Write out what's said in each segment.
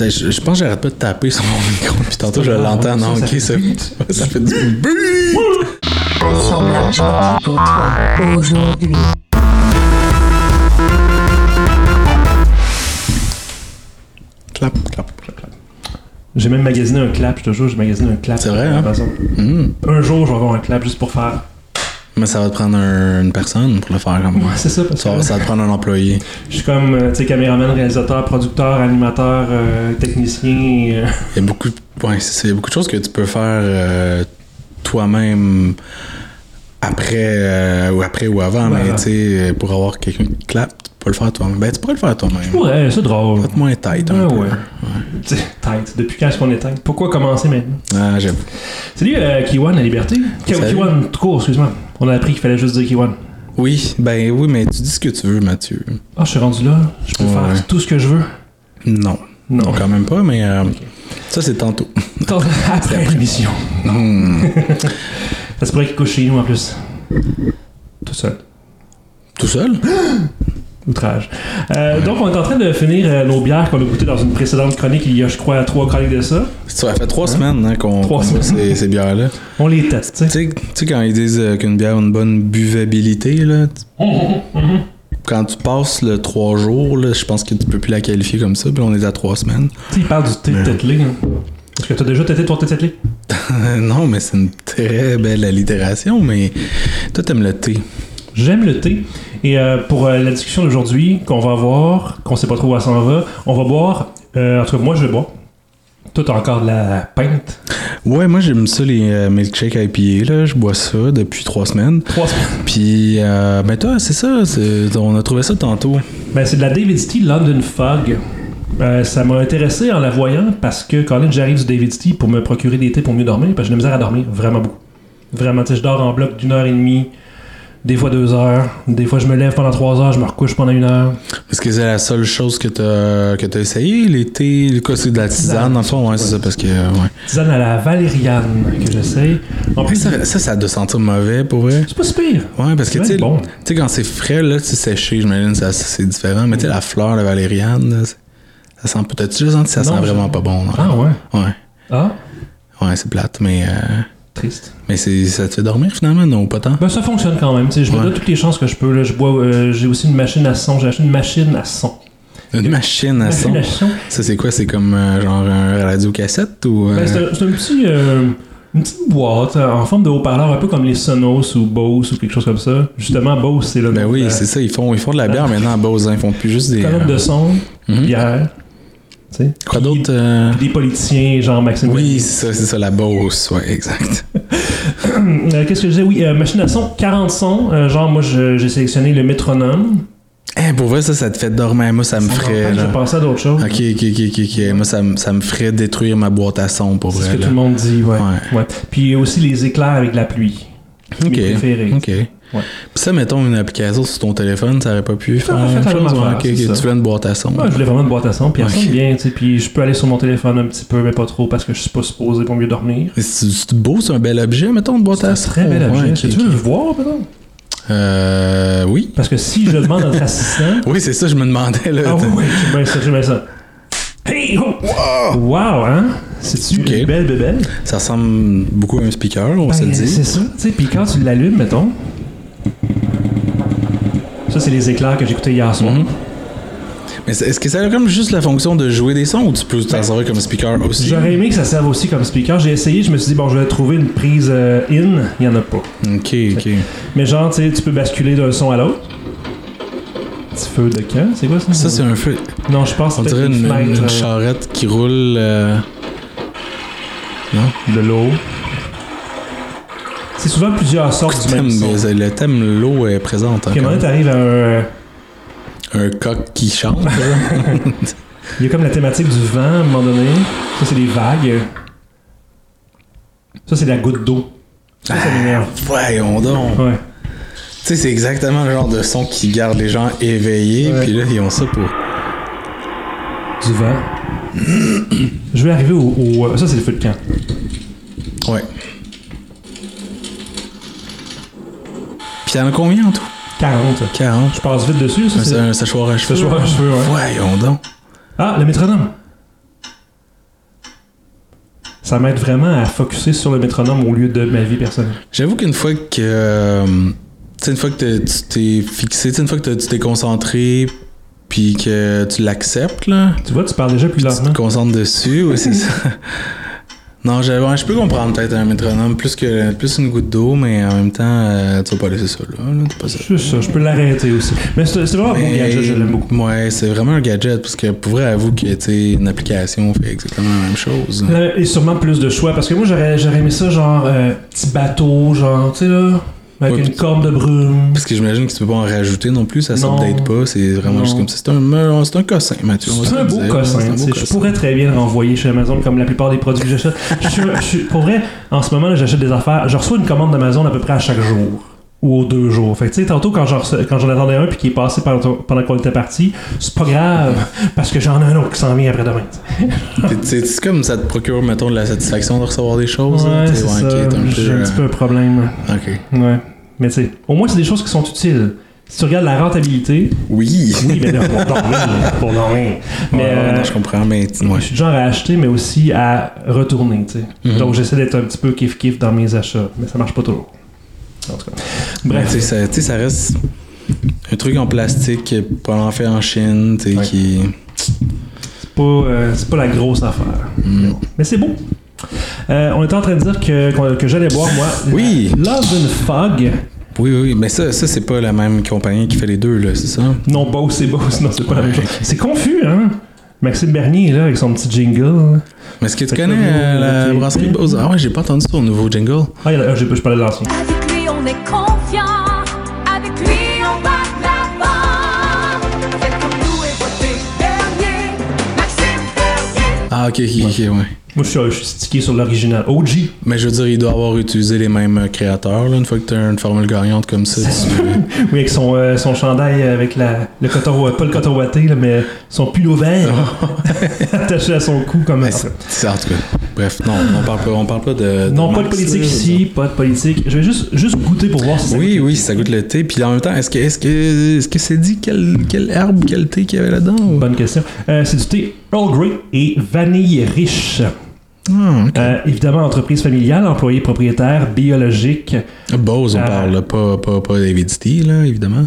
Je, je pense que j'arrête pas de taper sur mon micro, puis tantôt je l'entends. Non, ça ok, fait ça, beat. ça fait du bruit. Aujourd'hui. Clap, clap, clap, clap. J'ai même magasiné un clap, je te jure, j'ai magasiné un clap. C'est vrai, hein? Hmm. Un jour, je vais avoir un clap juste pour faire. Mais ça va te prendre un- une personne pour le faire comme moi. Ouais, c'est ça, parce Ça, que ça va te prendre un employé. je suis comme, euh, tu sais, caméraman, réalisateur, producteur, animateur, euh, technicien. euh, Il y a beaucoup, ouais, c'est beaucoup de choses que tu peux faire euh, toi-même après, ou après ou avant, Ouais. mais tu sais, pour avoir quelqu'un qui clappe, tu peux le faire toi-même. Ben, tu pourrais le faire toi-même. Ouais, c'est drôle. Peut-être moins tight un Ouais, peu. ouais. Sais, Tête. Depuis quand est-ce qu'on est tête? Pourquoi commencer maintenant? Ah, j'avoue. Salut, Kiwan, la liberté. Kiwan, tout court, excuse-moi. On a appris qu'il fallait juste dire Kiwan. Oui, ben oui, mais tu dis ce que tu veux, Mathieu. Ah, je suis rendu là. Je peux Ouais. faire tout ce que je veux. Non. Non. Quand même pas, mais euh, ça, c'est tantôt. Attends, Après l'émission. Hmm. Ça se pourrait qu'il couche chez nous en plus. Tout seul. Tout seul? Outrage. Euh, donc, on est en train de finir euh, nos bières qu'on a goûtées dans une précédente chronique il y a, je crois, trois chroniques de ça. Ça fait trois semaines hein, qu'on boit ces, ces bières-là. On les teste, tu Tu sais. tu sais, quand ils disent euh, qu'une bière a une bonne buvabilité, là, tu- quand tu passes le trois jours, là, je pense que tu peux plus la qualifier comme ça, puis on est à trois semaines. Tu sais, il parle du thé Mais- tételé. hein. Est-ce que t'as déjà tété ton thé tételé? non, mais c'est une très belle allitération, mais toi, t'aimes le thé. J'aime le thé. Et euh, pour euh, la discussion d'aujourd'hui, qu'on va voir, qu'on sait pas trop où elle s'en va, on va boire. euh, en tout cas, moi, je vais boire. Toi, t'as encore de la pinte? Ouais, moi, j'aime ça, les euh, milkshakes IPA, là. Je bois ça depuis trois semaines. Trois semaines. Puis, euh, ben toi, c'est ça, on a trouvé ça tantôt. Ben, c'est de la David Steele London Fog. Euh, ça m'a intéressé en la voyant parce que quand j'arrive du David Steele pour me procurer des thés pour mieux dormir, parce que j'ai de la misère à dormir, vraiment beaucoup. Vraiment, tu sais, je dors en bloc d'une heure et demie, des fois deux heures, des fois je me lève pendant trois heures, je me recouche pendant une heure. Est-ce que c'est la seule chose que t'as que t'as essayé, thés, le c'est de la tisane, dans le fond? Ouais, c'est ça, parce que, euh, ouais. Tisane à la valériane que j'essaye. En plus, ça, ça, ça doit sentir mauvais, pour vrai. c'est pas si pire. Ouais, parce que, tu C'est sais, bon. tu sais, quand c'est frais, là, c'est séché, j'imagine, ça, ça, c'est différent. Mais tu sais, la fleur, la valériane, là, ça sent peut-être, tu déjà senti ça Non, sent vraiment pas bon, non? Ah ouais. Ouais. Ah, Ouais, c'est plate, mais, euh, triste. mais c'est, ça te fait dormir finalement, non, pas tant? Ben ça fonctionne quand même. tu sais, Je me donne toutes les chances que je peux. Là. Je bois, euh, j'ai aussi une machine à son. J'ai acheté une machine à son. Une machine à Machine son? à son. Ça, c'est quoi? C'est comme euh, genre un radio-cassette ou. euh, Ben, c'est un, petit. euh, une petite boîte en forme de haut-parleur, un peu comme les Sonos ou Bose ou quelque chose comme ça. Justement, Bose, c'est le Ben oui, c'est ça, ils font, ils font de la bière maintenant à Bose, hein, ils font plus juste des. colonne de son, mhm. bière. Quoi d'autre? euh, Des politiciens, genre Maxime. Oui, c'est ça, c'est ça, la Bose, ouais, exact. Euh, Qu'est-ce que je disais? Oui, euh, machine à son, 40 sons. Genre, moi, je- j'ai sélectionné le métronome. Eh, pour vrai, ça, ça te fait dormir. Moi, ça me ferait. là. de penser à d'autres choses. Ok, ok, ok, ok, ok. Moi, ça, me- ça me ferait détruire ma boîte à son, pour C'est ce vrai. que là. tout le monde dit, ouais. Ouais. ouais. Puis aussi les éclairs avec la pluie. Ok. Mes préférés. Ok. Puis ça, mettons une application sur ton téléphone, ça aurait pas pu faire fait même chose. affaire, ça. tu veux une boîte à son. Ouais, je voulais vraiment une boîte à son, puis elle Ok. sonne bien, tu sais, puis je peux aller sur mon téléphone un petit peu, mais pas trop, parce que je suis pas supposé pour mieux dormir. C'est beau, c'est un bel objet, mettons, une boîte C'est à un son. très bel objet. Tu veux le voir, peut-être? Euh. Oui. Parce que si je demande à notre assistant... Oui, c'est ça, je me demandais, là. ah oui, j'aime bien ça, j'aime bien ça. Hey! Oh! Wow, hein? C'est-tu Ok. une belle bébelle? Ça ressemble beaucoup à un speaker, on va se le Ben, dire. C'est ça, tu sais, puis quand tu l'allumes, mettons... Ça, c'est les éclairs que j'écoutais hier soir. Mhm. Mais est-ce que ça a comme juste la fonction de jouer des sons ou tu peux t'en servir comme speaker aussi? J'aurais aimé que ça serve aussi comme speaker. J'ai essayé, je me suis dit, bon, je vais trouver une prise euh, in. Il n'y en a pas. Ok, ok. Mais genre, tu sais, tu peux basculer d'un son à l'autre. Petit feu de camp, c'est quoi ça? Ça, c'est un feu. Non, je pense que c'est une, une une euh, charrette qui roule. euh, Non? de l'eau. C'est souvent plusieurs sortes du même son. le thème l'eau est présente. Puis à un moment, t'arrives à un... Un coq qui chante. Il y a comme la thématique du vent, à un moment donné. Ça, c'est des vagues. Ça, c'est la goutte d'eau. Ça, ça m'énerve. Voyons donc. Ouais. Tu sais, c'est exactement le genre de son qui garde les gens éveillés. Puis là, ils ont ça pour. Du vent. Je vais arriver au... au- Ça, c'est le feu de camp. Ouais. Puis il y en a combien en tout 40. 40. Je passe vite dessus, ça, C'est un séchoir à cheveux. Séchoir à cheveux, ouais. Voyons donc. Ah, le métronome. ça m'aide vraiment à focuser sur le métronome au lieu de ma vie personnelle. J'avoue qu'une fois que. euh, tu sais, une fois que t'es- tu t'es fixé, tu sais, une fois que tu t'es concentré, puis que tu l'acceptes, là, Tu vois, tu parles déjà plus tu lentement. te concentres dessus, oui, c'est ça. Non, je, ouais, je peux comprendre peut-être un métronome, plus que plus une goutte d'eau, mais en même temps, euh, tu vas pas laisser ça là. là, pas ça. C'est ça, je peux l'arrêter aussi. Mais c'est vraiment un bon gadget, je l'aime beaucoup. Ouais, c'est vraiment un gadget, parce que pour vrai, avoue que, une application fait exactement la même chose. Euh, Et sûrement plus de choix, parce que moi j'aurais j'aurais aimé ça genre euh, petit bateau, genre, tu sais là, avec Ouais, une corde de brume. Parce que j'imagine que tu peux pas en rajouter non plus, ça s'update pas, c'est vraiment Non. juste comme ça. C'est un, euh, c'est un cossin, Mathieu. C'est un beau cossin, je pourrais très bien le renvoyer chez Amazon comme la plupart des produits que j'achète. Pour vrai, en ce moment, j'achète des affaires. Je reçois une commande d'Amazon à peu près à chaque jour ou aux deux jours. Fait que, tu sais, tantôt, quand j'en, reçois- quand j'en attendais un puis qui est passé pendant, pendant qu'on était parti, c'est pas grave parce que j'en ai un autre qui s'en vient après-demain. C'est comme ça te procure, mettons, de la satisfaction de recevoir des choses. Ouais, c'est ouais, ça. t'es un J'ai un petit euh, peu un problème. Ok. Ouais. Mais tu sais, au moins, c'est des choses qui sont utiles. Si tu regardes la rentabilité, Oui. oui, mais là, pour dormir, pour dormir. Mais Ouais, ouais, euh, non, je comprends, mais ouais. je suis du genre à acheter, mais aussi à retourner, tu sais. Mhm. Donc, j'essaie d'être un petit peu kiff-kiff dans mes achats, mais ça marche pas toujours. En tout cas. Mais Bref. tu sais, ça, reste un truc en plastique, pas en fait en Chine, tu sais, Ouais. qui. C'est pas, euh, c'est pas la grosse affaire. Mm. Mais c'est beau. Euh, on était en train de dire que, que j'allais boire, moi, Oui. Love and Fog. Oui, oui, mais ça, ça c'est pas la même compagnie qui fait les deux, là, c'est ça? Non, Bose, c'est Bose. Non, c'est pas la même Ouais, chose. C'est confus, hein? Maxime Bernier, là, avec son petit jingle. Mais est-ce que tu connais euh, la brasserie Bose? Ah ouais, j'ai pas entendu son nouveau jingle. Ah, il y a- ah, j'ai- je parlais de l'ancien. Avec lui, on est confiant. Ah, ok, ok, ok, ouais. Moi, je suis, je suis stické sur l'original. OG. Mais je veux dire, il doit avoir utilisé les mêmes euh, créateurs, là, une fois que t'as une formule gagnante comme ça. tu- Oui, avec son, euh, son chandail avec la, le coton, pas le coton ouaté, là, mais son pull vert attaché à son cou comme c'est- c'est- en tout cas, bref, non, on parle pas, on parle pas de. Non, pas de politique là, ici, pas de politique. Je vais juste, juste goûter pour voir si ça Oui, goûte. oui, ça goûte le thé. Puis en même temps, est-ce que est-ce que est-ce que c'est dit quelle, quelle herbe, quel thé qu'il y avait là-dedans? ou- Bonne question. Euh, c'est du thé Earl Grey et vanille riche. Ah. Euh, évidemment, entreprise familiale, employé propriétaire, biologique. Bose, on euh, parle, pas, pas, pas David là, évidemment.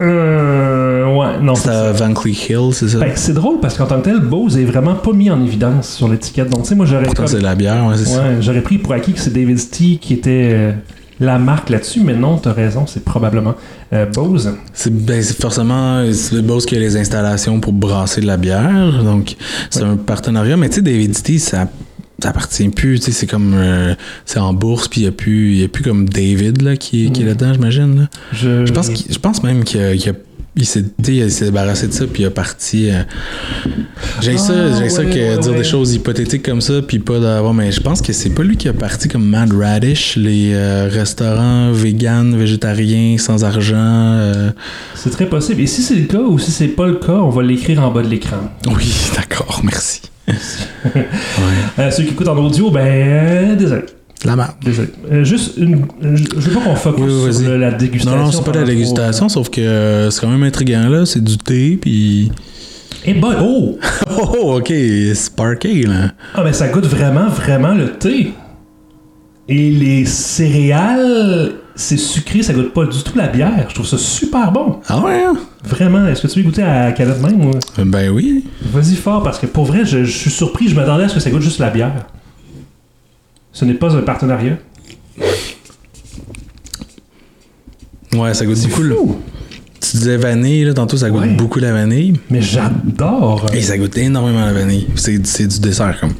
Euh, ouais, non, C'est à Van Cleef Hill, c'est ça? Ben, c'est drôle parce qu'en tant que tel, Bose est vraiment pas mis en évidence sur l'étiquette. Donc, tu sais, moi, j'aurais Pourtant, comme- c'est la bière, ouais, c'est ça. Ouais, j'aurais pris pour acquis que c'est David qui était euh, la marque là-dessus, mais non, t'as raison, c'est probablement euh, Bose. C'est ben, c'est forcément Bose qui a les installations pour brasser de la bière. Donc, c'est un partenariat. Mais tu sais, David ça ça appartient plus, tu sais, c'est comme euh, c'est en bourse puis il y a plus y a plus comme David là qui, qui est Mm. là-dedans, j'imagine là. Je, Je pense je pense même qu'il a- il s'est débarrassé de ça puis il a parti euh, j'ai ça Ah, j'ai ça que ouais, dire ouais. des choses hypothétiques comme ça puis pas d'avoir mais je pense que c'est pas lui qui a parti comme Mad Radish les euh, restaurants vegan végétariens sans argent euh, C'est très possible. Et si c'est le cas ou si c'est pas le cas, on va l'écrire en bas de l'écran. oui d'accord merci ouais. Euh, ceux qui écoutent en audio, ben, euh, désolé. la merde Désolé. Euh, juste une. Je veux pas qu'on focus Oui, sur la dégustation. non non c'est pas de la dégustation sauf que c'est quand même intriguant là c'est du thé puis Eh ben, oh! oh oh, ok sparky là Ah, mais ça goûte vraiment, vraiment le thé. Et les céréales, c'est sucré, ça goûte pas du tout la bière. Je trouve ça super bon. ah ouais hein? Vraiment. Est-ce que tu veux goûter à la canette même? ou- ben oui Vas-y fort, parce que pour vrai, je, je suis surpris. Je m'attendais à ce que ça goûte juste la bière. Ce n'est pas un partenariat. ouais ça goûte C'est fou. Tu disais vanille, là, tantôt ça goûte Ouais. beaucoup la vanille. Mais j'adore. Et ça goûte énormément la vanille. C'est, du dessert comme.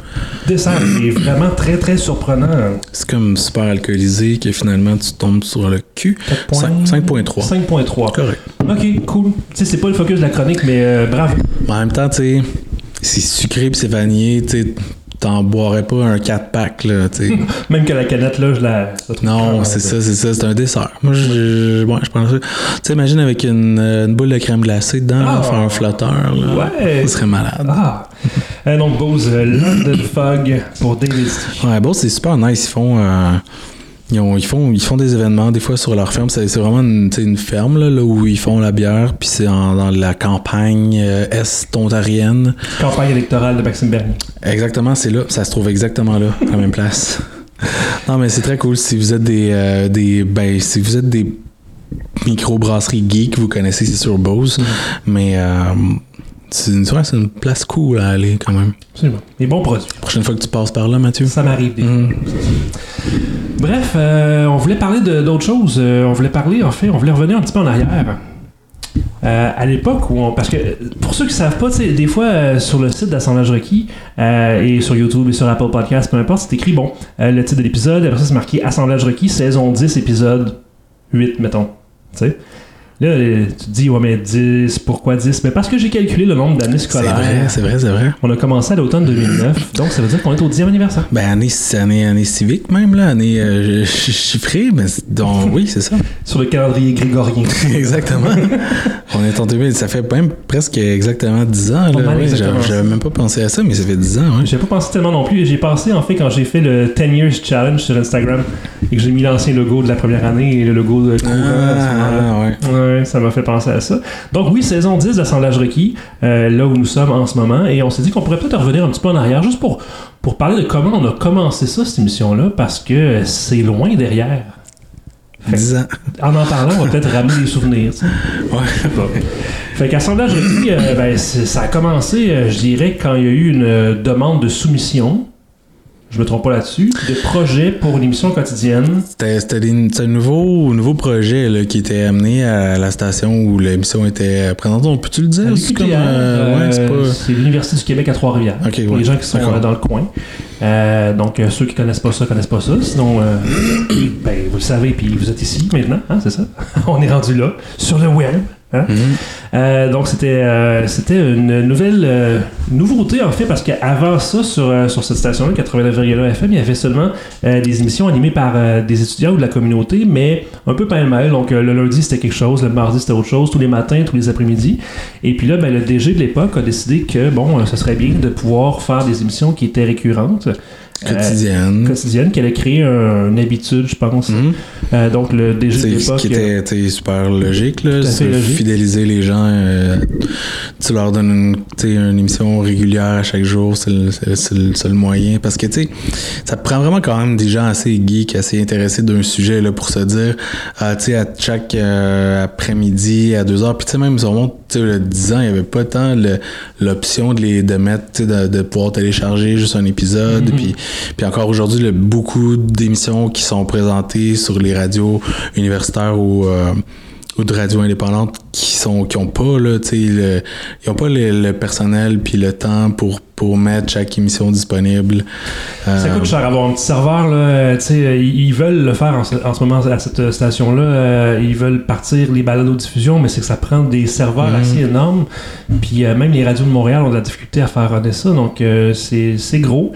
Dessert est vraiment très très surprenant. C'est comme super alcoolisé que finalement tu tombes sur le cul. 4 Cinq- 5.3. 5.3. Correct. Ok, cool. Tu sais, c'est pas le focus de la chronique, mais euh, bravo. En même temps, tu sais, c'est sucré pis c'est vanillé, tu sais, t'en boirais pas un 4-pack, là, tu sais. Même que la canette, là, je la. je la trouve non, c'est ça, c'est ça, c'est un dessert. Moi, je, ouais, je prends ça. Tu sais, imagine avec une, euh, une boule de crème glacée dedans, Ah. là, faire un flotteur, là. Ouais. Ça serait malade. Ah! Euh, donc, Bose, euh, London Fog pour David Stee. Ouais, bon, c'est super nice. Ils font. euh, Ils, ont- ils font, ils font des événements, des fois sur leur ferme. C'est vraiment une, ferme là, là, où ils font la bière, puis c'est dans la campagne euh, est-ontarienne. Campagne électorale de Maxime Bernier. Exactement, c'est là. Ça se trouve exactement là, à la même place. Non, mais c'est très cool. Si vous êtes des, euh, des ben, si vous êtes des micro-brasseries geeks, vous connaissez, c'est sur Bose. Mais euh, c'est une, c'est une place cool à aller quand même. Absolument. Des bons produits. Prochaine fois que tu passes par là, Mathieu. Ça m'arrive des. Mm. Bref, euh, on voulait parler d'autres choses. Euh, on voulait parler, en fait, on voulait revenir un petit peu en arrière. Euh, à l'époque où on. Parce que pour ceux qui savent pas, tu sais, des fois sur le site d'Assemblage Requis et sur YouTube et sur Apple Podcast, peu importe, c'est écrit, bon, le titre de l'épisode, après ça c'est marqué Assemblage Requis, saison 10, épisode 8, mettons. Tu sais. Là, euh, tu te dis, ouais, mais 10, pourquoi 10 Mais parce que j'ai calculé le nombre d'années C'est scolaires. vrai, c'est vrai, c'est vrai. On a commencé à l'automne 2009, donc ça veut dire qu'on est au 10e anniversaire. Ben, année, année, année civique même, là, année euh, ch- chiffrée, mais c'est- donc, oui, c'est ça. Sur le calendrier grégorien. exactement. On est en 2000, ça fait même presque exactement 10 ans, là. exactement J'avais même pas pensé à ça, mais ça fait 10 ans, ouais. J'ai pas pensé tellement non plus. J'ai pensé en fait quand j'ai fait le 10 Years Challenge sur Instagram et que j'ai mis l'ancien logo de la première année et le logo de courant. Ah, ouais. Ouais, ça m'a fait penser à ça. Donc oui, saison 10 d'Assemblage requis, euh, là où nous sommes en ce moment, et on s'est dit qu'on pourrait peut-être revenir un petit peu en arrière, juste pour, pour parler de comment on a commencé ça, cette émission-là, parce que c'est loin derrière. Fait que, 10 ans. en en parlant, on va peut-être ramener des souvenirs. Ouais. Pas. Fait qu'Assemblage requis, euh, ben, ça a commencé, euh, je dirais, quand il y a eu une demande de soumission, je me trompe pas là-dessus, de projet pour une émission quotidienne. C'était un nouveau, nouveau projet là, qui était amené à la station où l'émission était présentée. On peut-tu le dire? C'est euh, ouais, c'est euh, pas. l'Université du Québec à Trois-Rivières. Pour ouais. les gens qui sont euh, dans le coin. Euh, donc, euh, ceux qui connaissent pas ça, connaissent pas ça. Sinon, euh, ben, vous le savez, puis vous êtes ici maintenant, hein, c'est ça? On est rendu là, sur le web. hein? Mhm. Euh, donc, c'était c'était une nouvelle nouveauté, en fait, parce qu'avant ça, sur, sur cette station-là, 89,1 FM, il y avait seulement des émissions animées par des étudiants ou de la communauté, mais un peu pêle-mêle. Donc, le lundi, c'était quelque chose, le mardi, c'était autre chose, tous les matins, tous les après-midi. Et puis là, ben, le DG de l'époque a décidé que, bon, ce serait bien de pouvoir faire des émissions qui étaient récurrentes. Yeah. Euh, Quotidienne. qu'elle a créé un- une habitude, je pense. Mhm. Euh, donc, le DG de C'est ce l'époque. qui était sais, super logique, là. C'est logique. Fidéliser les gens. euh, tu leur donnes une, une émission régulière à chaque jour, c'est le, c'est- c'est le seul moyen. Parce que, tu sais, ça prend vraiment quand même des gens assez geeks, assez intéressés d'un sujet, là, pour se dire, ah, tu sais, à chaque euh, après-midi, à deux heures. Puis, tu sais, même, ça remonte, tu sais, le 10 ans, il n'y avait pas tant le- l'option de les de mettre, de, de pouvoir télécharger juste un épisode. Mhm. Puis, puis encore aujourd'hui, il y a beaucoup d'émissions qui sont présentées sur les radios universitaires ou, euh, ou de radios indépendantes qui sont qui ont pas là, tu sais, le- ils ont pas le, le personnel puis le temps pour pour mettre chaque émission disponible. Ça Euh, coûte cher avoir un petit serveur, là. euh, tu sais, euh, ils veulent le faire en ce, en ce moment à cette station-là. euh, ils veulent partir les balados diffusion, mais c'est que ça prend des serveurs Mhm. assez énormes. Puis euh, même les radios de Montréal ont de la difficulté à faire runner ça, donc euh, c'est gros.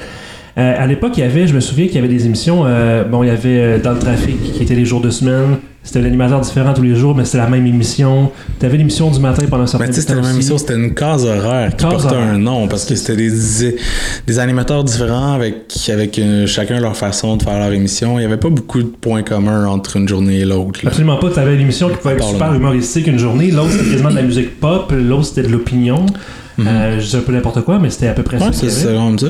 Euh, à l'époque, il y avait, je me souviens qu'il y avait des émissions. euh, bon, il y avait euh, Dans le trafic qui était les jours de semaine. C'était l'animateur différent tous les jours, mais c'était la même émission. Tu avais l'émission du matin pendant un certain tu sais, c'était temps la même aussi. émission, c'était une case horaire qui Case portait horaire. un nom parce que c'était des, des animateurs différents avec, avec chacun leur façon de faire leur émission. Il n'y avait pas beaucoup de points communs entre une journée et l'autre. Absolument pas. Tu avais une émission qui pouvait être super humoristique une journée, l'autre c'était quasiment de la musique pop, l'autre c'était de l'opinion. Euh, je dis un peu n'importe quoi, mais c'était à peu près Mhm. Ouais, ça. c'est comme ça.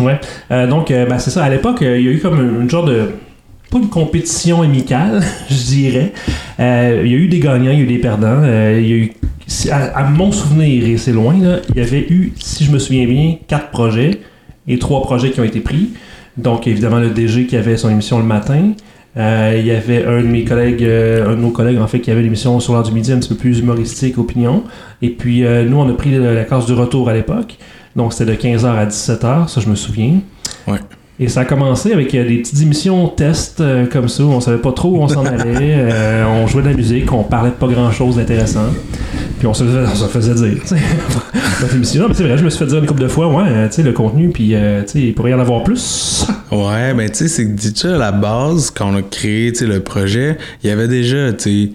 Ouais. Euh, donc, euh, ben, c'est ça. À l'époque, euh, il y a eu comme une, genre de. Pas une compétition amicale, je dirais. Euh, il y a eu des gagnants, il y a eu des perdants. Il y a eu. À, mon souvenir, et c'est loin, il y avait eu, si je me souviens bien, quatre projets et trois projets qui ont été pris. Donc, évidemment, le DG qui avait son émission le matin. Il y avait un de mes collègues, un de nos collègues en fait, qui avait l'émission sur l'heure du midi un petit peu plus humoristique, opinion. Et puis nous, on a pris la, la case du retour à l'époque. Donc c'était de 15h à 17h, ça je me souviens. Ouais. Et ça a commencé avec euh, des petites émissions tests euh, comme ça, où on savait pas trop où on s'en allait. Euh, on jouait de la musique, on parlait de pas grand chose d'intéressant. Puis on se faisait, on se faisait dire. tu. Notre émission, non, mais c'est vrai, je me suis fait dire une couple de fois, ouais, tu sais, le contenu, puis tu sais, il pourrait y en avoir plus. Ouais, ben tu sais, c'est que déjà à la base, quand on a créé tu sais, le projet, il y avait déjà tu sais,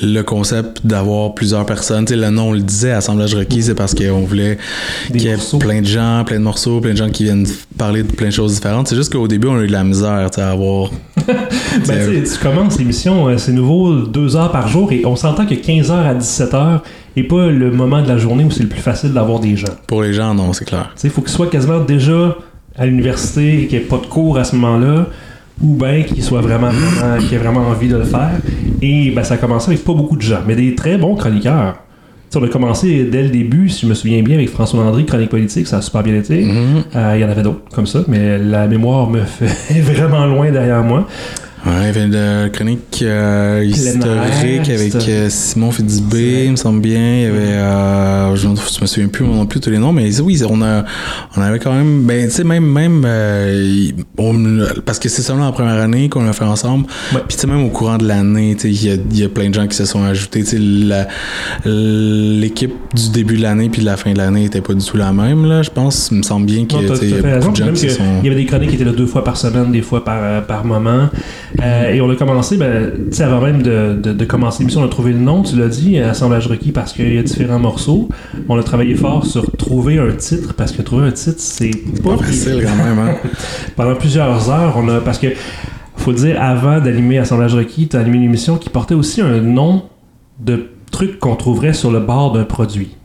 le concept d'avoir plusieurs personnes. Tu sais, le nom, on le disait, Assemblage requis, c'est parce qu'on voulait qu'il y ait morceaux. plein de gens, plein de morceaux, plein de gens qui viennent parler de plein de choses différentes. C'est juste qu'au début, on a eu de la misère tu sais, à avoir Ben, tu sais, tu commences l'émission, euh, c'est nouveau, deux heures par jour, et on s'entend que 15h à 17h n'est pas le moment de la journée où c'est le plus facile d'avoir des gens. Pour les gens, non, c'est clair. Tu sais, il faut qu'ils soient quasiment déjà à l'université et qu'il n'y ait pas de cours à ce moment-là, ou bien qu'ils soient vraiment, vraiment, qu'ils aient vraiment envie de le faire. Et ben, ça a commencé avec pas beaucoup de gens, mais des très bons chroniqueurs. Tu sais, on a commencé dès le début, si je me souviens bien, avec François Landry, chronique politique, ça a super bien été. Mhm. Euh, Il y en avait d'autres comme ça, mais la mémoire me fait vraiment loin derrière moi. Y avait une chronique euh, historique avec euh, Simon Fitzbé, il me semble bien. Il y avait, euh, je, me- je me souviens plus non plus tous les noms, mais oui, on a, on avait quand même, ben, tu sais, même, même, euh, on- parce que c'est seulement la première année qu'on l'a fait ensemble. Ouais. Puis tu sais, même au courant de l'année, tu sais, il y y a plein de gens qui se sont ajoutés. Tu sais, l'équipe du début de l'année puis de la fin de l'année était pas du tout la même, là. Je pense, il me semble bien que, Non, tu t'as sais, il y a beaucoup de gens qui sont. Il y avait des chroniques qui étaient là deux fois par semaine, des fois par, par moment. Euh, et on a commencé, ben, avant même de, de, de commencer l'émission, on a trouvé le nom, tu l'as dit, Assemblage requis, parce qu'il y a différents morceaux. On a travaillé fort sur trouver un titre, parce que trouver un titre, c'est pas Pas facile quand même, hein. Pendant plusieurs heures, on a. Parce que, faut dire, avant d'animer Assemblage requis, tu as animé une émission qui portait aussi un nom de truc qu'on trouverait sur le bord d'un produit.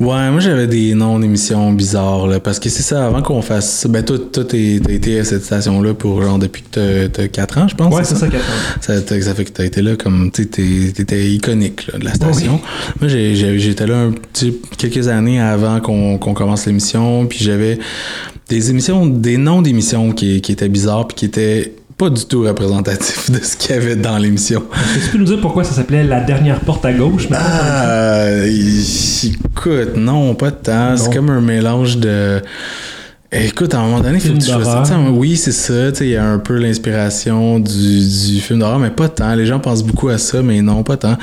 Ouais, moi j'avais des noms d'émissions bizarres, là, parce que c'est ça, avant qu'on fasse ben toi, toi t'as été à cette station-là pour genre depuis que t'as- t'as 4 ans, je pense. Ouais, c'est ça, 4 ans. Ça, ça fait que t'as été là comme, tu t'étais iconique là, de la station. Moi, j'ai- j'ai- j'étais là un petit, quelques années avant qu'on qu'on commence l'émission, puis j'avais des émissions, des noms d'émissions qui, qui étaient bizarres, puis qui étaient pas du tout représentatifs de ce qu'il y avait dans l'émission. Est-ce que tu peux nous dire pourquoi ça s'appelait La dernière porte à gauche? Ah, écoute, non, pas tant. C'est comme un mélange de. Écoute, à un moment donné, il faut Film que tu Oui, c'est ça. Il y a un peu l'inspiration du, du film d'horreur, mais pas tant. Les gens pensent beaucoup à ça, mais non, pas tant.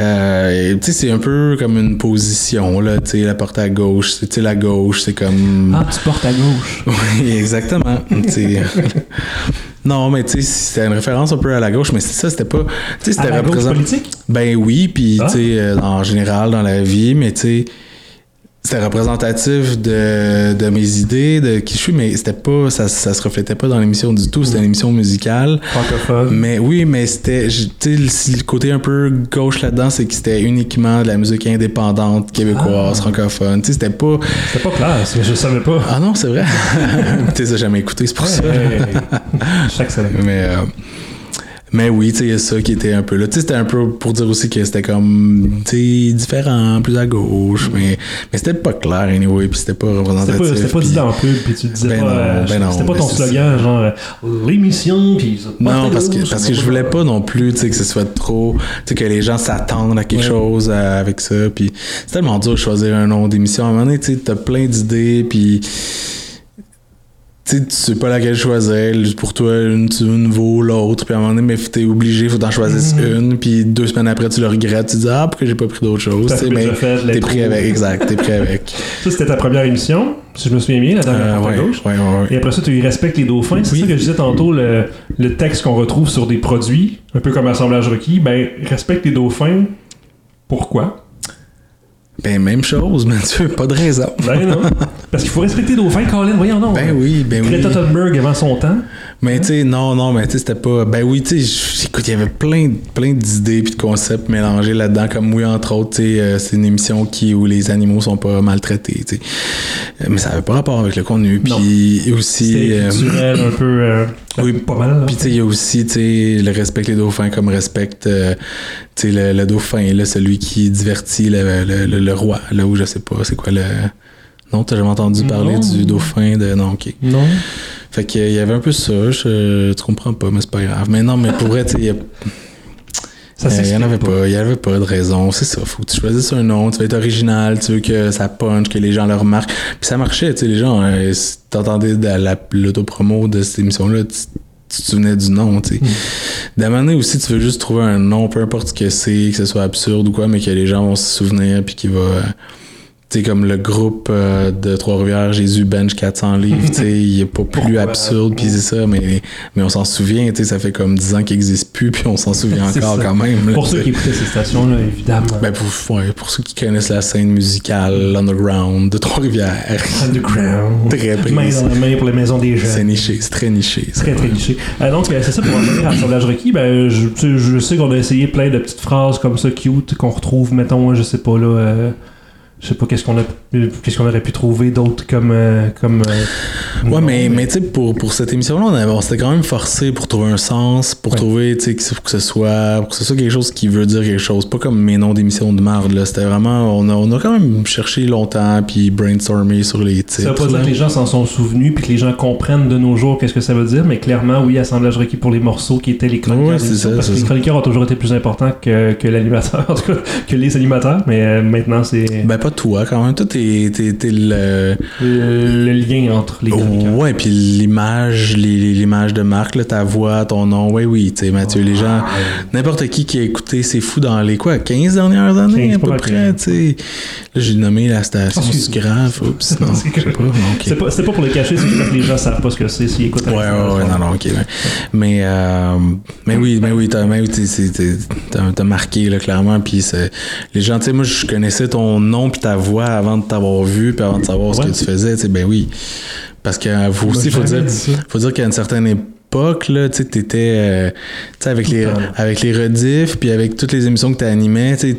Euh, c'est un peu comme une position. Là, la porte à gauche. c'est- la gauche, c'est comme. Ah, tu portes à gauche. Oui, exactement. Sais, non, mais tu sais, c'était une référence un peu à la gauche, mais c'est ça, c'était pas. Tu sais, c'était la gauche représent- politique? ben oui, puis Ah. tu sais, euh, en général dans la vie, mais tu sais, c'était représentatif de, de mes idées, de qui je suis, mais c'était pas, ça, ça se reflétait pas dans l'émission du tout. C'était une émission musicale. Francophone. Mais oui, mais c'était, tu sais, le- côté un peu gauche là-dedans, c'est que c'était uniquement de la musique indépendante, québécoise, Ah. francophone. Tu sais, c'était pas. C'était pas classe, mais je savais pas. Ah non, c'est vrai. tu as jamais écouté, c'est pour ça. Hey, Chaque semaine. Mais, euh, mais oui, tu sais, il y a ça qui était un peu là. Tu sais, c'était un peu pour dire aussi que c'était comme, tu sais, différent, plus à gauche, mais, mais c'était pas clair, anyway, puis c'était pas représentatif. c'était pas puis- dit dans le pub, puis tu disais Ben pas. euh, ben c'était pas ton slogan, genre euh, l'émission, puis ça porte Non, parce que, parce que je voulais pas non plus, tu sais, que ce soit trop, tu sais, que les gens s'attendent à quelque Ouais. chose euh, avec ça, puis c'est tellement dur de choisir un nom d'émission. À un moment donné, tu sais, t'as plein d'idées, puis tu sais, tu sais pas laquelle choisir. Pour toi, une, tu- une vaut l'autre, puis à un moment donné, mais t'es obligé, faut t'en choisir une, puis deux semaines après, tu le regrettes, tu dis, ah, pourquoi j'ai pas pris d'autre chose, T'as tu sais, fait mais déjà fait, je l'ai t'es pris avec, exact, t'es pris avec. Ça, c'était ta première émission, si je me souviens bien, la dernière Euh, ouais, gauche. ouais, ouais. Et après ça, tu as eu Respecte les dauphins. C'est ça que je disais tantôt, le, le texte qu'on retrouve sur des produits, un peu comme Assemblage requis. Ben, Respecte les dauphins, pourquoi? Ben, même chose, mais tu veux pas de raison. Ben non. Parce qu'il faut respecter les dauphins, Colin, voyons non. Ben oui, ben oui. Greta Thunberg avant son temps. Mais tu sais, non, non, mais tu sais, c'était pas. Ben oui, tu sais, écoute, il y avait plein, plein d'idées puis de concepts mélangés là-dedans. Comme oui, entre autres, tu sais, euh, c'est une émission qui, où les animaux sont pas maltraités, tu sais. Euh, Mais ça avait pas rapport avec le contenu. Puis aussi. Euh, culturel, un peu. euh, oui, pas mal. Puis tu sais, il y a aussi, tu sais, le respect les dauphins comme respecte, euh, tu sais, le, le dauphin, là, celui qui divertit le, le, le- le roi, là où je sais pas, c'est quoi le. Non, t'as jamais entendu parler Non. du dauphin de. Non, ok. Non. Fait qu'il y avait un peu ça, je, tu comprends pas, mais c'est pas grave. Mais non, mais pour vrai, tu sais, il y euh, il y en avait pas, il y avait pas de raison, c'est ça. Faut que tu choisisses un nom, tu veux être original, tu veux que ça punch, que les gens le remarquent. Puis ça marchait, tu sais, les gens, euh, si t'entendais la- l'autopromo de cette émission-là, tu, tu te souvenais du nom, tu sais. D'un moment aussi, tu veux juste trouver un nom, peu importe ce que c'est, que ce soit absurde ou quoi, mais que les gens vont se souvenir, puis qui va, sais, comme le groupe euh, de Trois-Rivières, Jésus Bench 400 livres, tu sais, il est pas plus absurde, puis c'est ça, mais, mais on s'en souvient, tu sais, ça fait comme 10 ans qu'il existe plus, puis on s'en souvient C'est encore ça. quand même. là, Pour ceux qui écoutaient ces stations-là, évidemment. Ben pour, ouais, pour ceux qui connaissent la scène musicale underground de Trois-Rivières, Underground. très Main précis. dans la main pour les maisons des C'est jeunes. niché, c'est très niché. ça. Très très cliché. Euh, donc euh, c'est ça pour en revenir à requis. Ben, je, je sais qu'on a essayé plein de petites phrases comme ça cute qu'on retrouve, mettons, je sais pas là, euh, je sais pas qu'est-ce qu'on a, qu'est-ce qu'on aurait pu trouver d'autres comme euh, comme. euh, Ouais, non, mais, mais tu sais, pour, pour cette émission-là, on, on s'était quand même forcé pour trouver un sens, pour Ouais. trouver, tu sais, que, que ce soit, pour que ce soit quelque chose qui veut dire quelque chose. Pas comme mes noms d'émissions de marde, là. C'était vraiment, on a, on a quand même cherché longtemps, puis brainstormé sur les titres. Ça veut pas dire que les gens s'en sont souvenus puis que les gens comprennent de nos jours qu'est-ce que ça veut dire, mais clairement, oui, assemblage requis pour les morceaux qui étaient les chroniqueurs. Ouais, ça, parce que les chroniqueurs ont toujours été plus importants que, que l'animateur, en tout cas, que les animateurs, mais euh, maintenant, c'est Ben, pas toi, quand même. Toi, t'es, t'es, t'es le. le, le lien entre les chroniqueurs. Ouais, puis l'image, les- l'image de marque, là, ta voix, ton nom. Ouais, oui, tu sais, Mathieu, les gens, n'importe qui qui a écouté C'est fou dans les quoi, 15 dernières années, 15, à peu près, 15. tu sais. Là, j'ai nommé la station Ah, excuse- Scraf. Oups, non, C'est pas. ok. C'est pas, c'est pas pour le cacher, c'est que les gens savent pas ce que c'est s'ils écoutent Ouais, ouais, ouais, non, non, ok. ouais. Mais, euh, mais oui, mais oui, t'as, mais oui, t'as, marqué, là, clairement. Puis c'est- les gens, tu sais, moi, je connaissais ton nom puis ta voix avant de t'avoir vu puis avant de savoir ce que tu faisais, tu sais, ben oui. Parce que euh, vous m'a aussi, faut dire, ça. faut dire qu'à une certaine époque, là, tu sais, t'étais, euh, tu sais, avec Tout les, avec les rediffs puis avec toutes les émissions que t'animais, tu sais,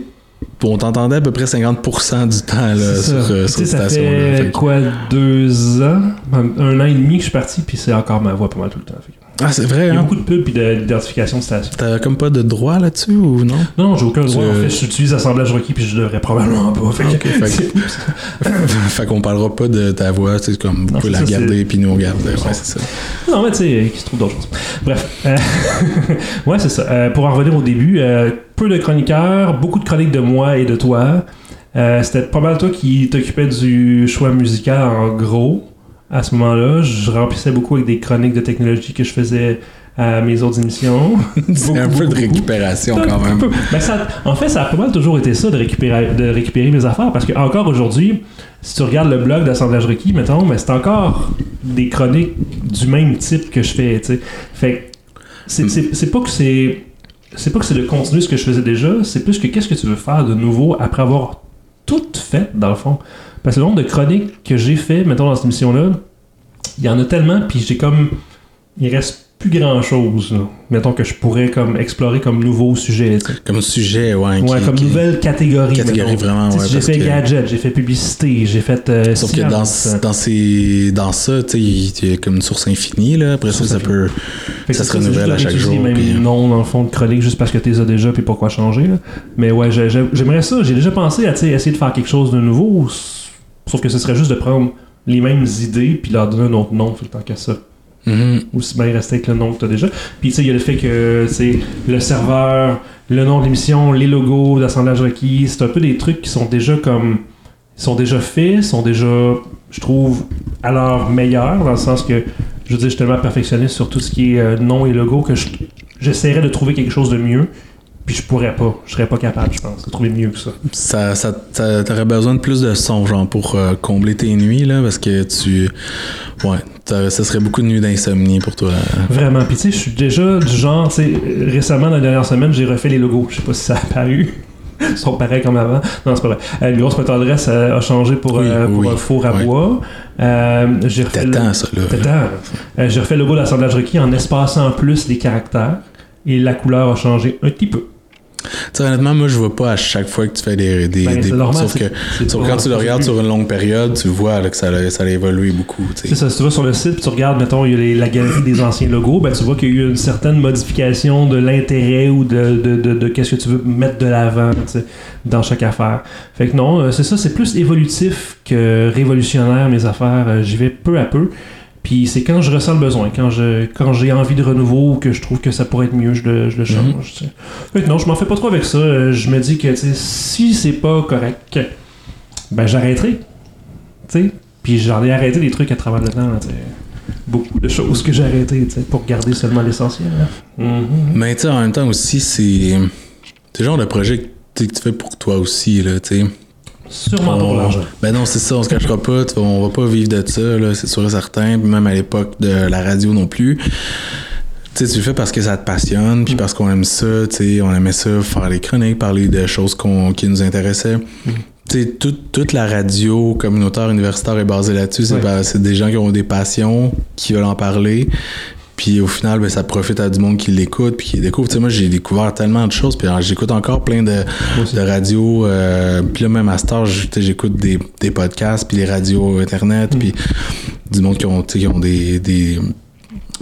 on t'entendait à peu près 50% du temps, là, sur, ça. euh, sur cette ça station-là. fait quoi, deux ans, un, an et demi que je suis parti, puis c'est encore ma voix pas mal tout le temps. Fait Ah, c'est vrai, Il y a hein? beaucoup de pubs et de- d'identification de station. T'as comme pas de droit là-dessus ou non? Non, non, j'ai aucun droit. En fait, j'utilise assemblage requis, puis je devrais probablement pas. Fait que- Ok, fait c'est- qu'on parlera pas de ta voix, tu sais, comme vous Non, pouvez c'est la ça, garder puis nous on garde. Ouais, c'est ça. Non, mais tu sais, qui se trouve d'autres choses. Bref. Euh, ouais, c'est ça. Euh, pour en revenir au début, euh, peu de chroniqueurs, beaucoup de chroniques de moi et de toi. Euh, C'était pas mal toi qui t'occupais du choix musical en gros. À ce moment-là, je remplissais beaucoup avec des chroniques de technologie que je faisais à mes autres émissions. C'est un peu de beaucoup. récupération quand même. Ben, ça- en fait, ça a pas mal toujours été ça de récupérer, de récupérer mes affaires parce que encore aujourd'hui, si tu regardes le blog d'assemblage requis, mettons, mais c'est encore des chroniques du même type que je fais. tu sais. Fait c'est c'est pas que c'est c'est pas que c'est de continuer ce que je faisais déjà, c'est plus que qu'est-ce que tu veux faire de nouveau après avoir tout fait dans le fond. Parce que le nombre de chroniques que j'ai fait, mettons dans cette émission-là, il y en a tellement, puis j'ai comme il reste plus grand chose. Mettons que je pourrais comme explorer comme nouveau sujet. Comme sujet, ouais. Ouais, qui- comme qui- nouvelle catégorie. Catégorie, mettons. vraiment, ouais, J'ai fait que- gadget, j'ai fait publicité, j'ai fait. euh, Sauf que dans, dans, ces, dans ça, tu sais, il y a comme une source infinie, là. Après ça, ça peut. Fait ça se renouvelle à chaque jour, Même puis- non, dans le fond, de chronique juste parce que tu les as déjà, puis pourquoi changer. Là. Mais ouais, j'ai- j'ai- j'aimerais ça. J'ai déjà pensé à essayer de faire quelque chose de nouveau. Sauf que ce serait juste de prendre les mêmes idées puis leur donner un autre nom tout le temps qu'à ça. Mhm. Aussi bien rester avec le nom que tu as déjà. Puis tu sais, il y a le fait que c'est le serveur, le nom de l'émission, les logos d'assemblage requis, c'est un peu des trucs qui sont déjà comme. sont déjà faits, sont déjà, je trouve, à leur meilleur, dans le sens que, je veux dire, je suis tellement perfectionniste sur tout ce qui est euh, nom et logo que je- j'essaierais de trouver quelque chose de mieux. Puis je pourrais pas, je serais pas capable, je pense, de trouver mieux que ça. Ça, ça, ça- t'aurais besoin de plus de son, genre, pour euh, combler tes nuits, là, parce que tu. Ouais, ça serait beaucoup de nuits d'insomnie pour toi. Vraiment. Puis tu sais, je suis déjà du genre, tu sais, euh, récemment, dans la dernière semaine, j'ai refait les logos. Je sais pas si ça a apparu. Ils sont pareils comme avant. Non, c'est pas vrai. Euh, grosse adresse a changé pour, Oui, euh, pour oui. un four à bois. Euh, j'ai refait le- T'attends ça, là. T'attends. Euh, j'ai refait le logo d'assemblage requis en espaçant plus les caractères. Et la couleur a changé un petit peu. Tu sais, honnêtement, moi, je vois pas à chaque fois que tu fais des. des, Ben, des- sauf que, sauf quand tu le regardes sur une longue période, tu vois là, que ça, a- ça a évolué beaucoup. C'est ça, si tu vas sur le site tu regardes, mettons, il y a les- la galerie des anciens logos, ben tu vois qu'il y a eu une certaine modification de l'intérêt ou de, de, de, de qu'est-ce que tu veux mettre de l'avant dans chaque affaire. Fait que non, euh, c'est ça, c'est plus évolutif que révolutionnaire mes affaires. Euh, J'y vais peu à peu. Puis c'est quand je ressens le besoin, quand je quand j'ai envie de renouveau ou que je trouve que ça pourrait être mieux, je le, je le change. Fait que non, je m'en fais pas trop avec ça. Euh, Je me dis que si c'est pas correct, ben j'arrêterai. Puis j'en ai arrêté des trucs à travers le temps. là. Beaucoup de choses que j'ai arrêtées pour garder seulement l'essentiel. là. Mhm. Mais tu sais, en même temps aussi, c'est. Le genre de projet que, tu sais, que tu fais pour toi aussi, là, sais. Sûrement pas pour On- l'argent. Ben non, c'est ça, on se cachera pas. On va pas vivre de ça, c'est sûr et certain. Même à l'époque de la radio non plus. Tu le fais parce que ça te passionne, Mm. puis parce qu'on aime ça, tu sais, on aimait ça, faire des chroniques, parler de choses qu'on- qui nous intéressaient. Mm. Toute, la radio communautaire universitaire est basée là-dessus. C'est Ouais. pas- c'est des gens qui ont des passions, qui veulent en parler. Puis au final, ben, ça profite à du monde qui l'écoute, puis qui découvre. Tu sais, moi, j'ai découvert tellement de choses, puis alors, j'écoute encore plein de, de radios. euh, puis là, même à Star, j'écoute des, des podcasts, puis les radios Internet, Mm. puis du monde qui ont, qui ont des... des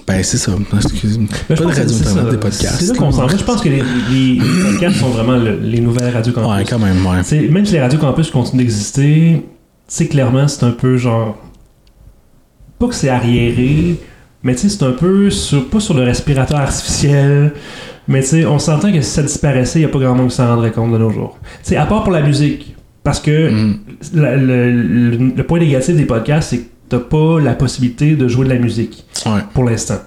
ben, c'est ça. Excuse- Mais Pas je de pense que radio Internet, des podcasts. C'est là qu'on s'en va. Je pense que les, podcasts sont vraiment le- les nouvelles radios campus. Ouais, quand même, ouais. Même si les radios campus continuent d'exister, tu sais, clairement, c'est un peu genre. Pas que c'est arriéré, mais tu sais, c'est un peu sur, pas sur le respirateur artificiel. Mais tu sais, on s'entend que si ça disparaissait, il n'y a pas grand monde qui s'en rendrait compte de nos jours. Tu sais, à part pour la musique. Parce que Mm. la- le, le- le point négatif des podcasts, c'est que t'as pas la possibilité de jouer de la musique Ouais. pour l'instant.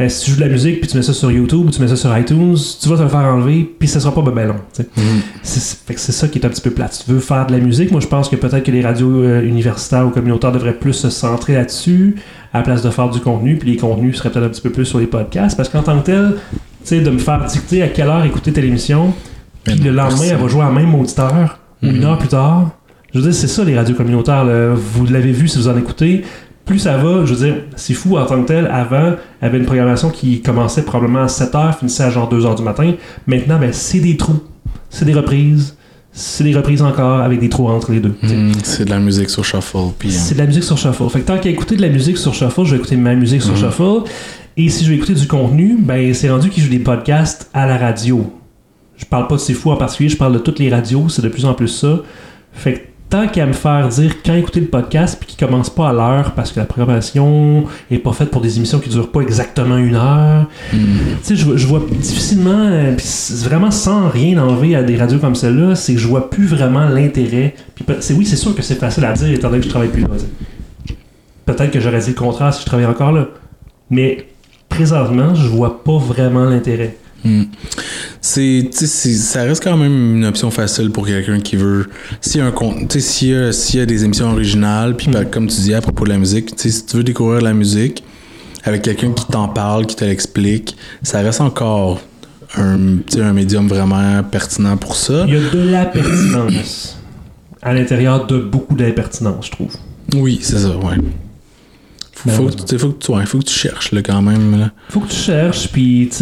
Euh, si tu joues de la musique puis tu mets ça sur YouTube ou tu mets ça sur iTunes, tu vas te le faire enlever puis ça sera pas ben, long. Mm. C'est c'est ça qui est un petit peu plate. Si tu veux faire de la musique, moi je pense que peut-être que les radios euh, universitaires ou communautaires devraient plus se centrer là-dessus à la place de faire du contenu, puis les contenus seraient peut-être un petit peu plus sur les podcasts. Parce qu'en tant que tel, tu sais, de me faire dicter à quelle heure écouter telle émission, puis Mais le lendemain, elle va jouer à la même auditeur, ou une Mhm. heure plus tard. Je veux dire, c'est ça les radios communautaires. là. Vous l'avez vu si vous en écoutez. Plus ça va, je veux dire, c'est fou en tant que tel. Avant, il y avait une programmation qui commençait probablement à 7h, finissait à genre 2h du matin. Maintenant, ben, c'est des trous. C'est des reprises. C'est des reprises encore avec des trous entre les deux. tu sais. Mm, C'est de la musique sur Shuffle. Euh, C'est de la musique sur Shuffle. Fait que tant qu'à écouter de la musique sur Shuffle, je vais écouter ma musique sur Mhm. Shuffle. Et si je vais écouter du contenu, ben c'est rendu qu'ils jouent des podcasts à la radio. Je parle pas de C'est Fou en particulier, je parle de toutes les radios, c'est de plus en plus ça. Fait que tant qu'à me faire dire quand écouter le podcast puis qu'il commence pas à l'heure parce que la programmation est pas faite pour des émissions qui durent pas exactement une heure. mm. Tu sais, je, vois- je vois difficilement, euh, vraiment sans rien enlever à des radios comme celle-là, c'est que je vois plus vraiment l'intérêt. Puis c'est oui, c'est sûr que c'est facile à dire étant donné que je travaille plus là. Peut-être que j'aurais dit le contraire si je travaillais encore là. Mais présentement, je vois pas vraiment l'intérêt. Mm. C'est, ça reste quand même une option facile pour quelqu'un qui veut. S'il y a un s'il y a, s'il y a des émissions originales, puis Mm. comme tu dis à propos de la musique, si tu veux découvrir la musique avec quelqu'un qui t'en parle, qui te l'explique, ça reste encore un, un médium vraiment pertinent pour ça. Il y a de la pertinence à l'intérieur de beaucoup d'impertinence, je trouve. Oui, c'est ça, ouais. Faut, faut, que, faut, que tu, ouais, faut que tu cherches là, quand même. Là. Faut que tu cherches, puis tu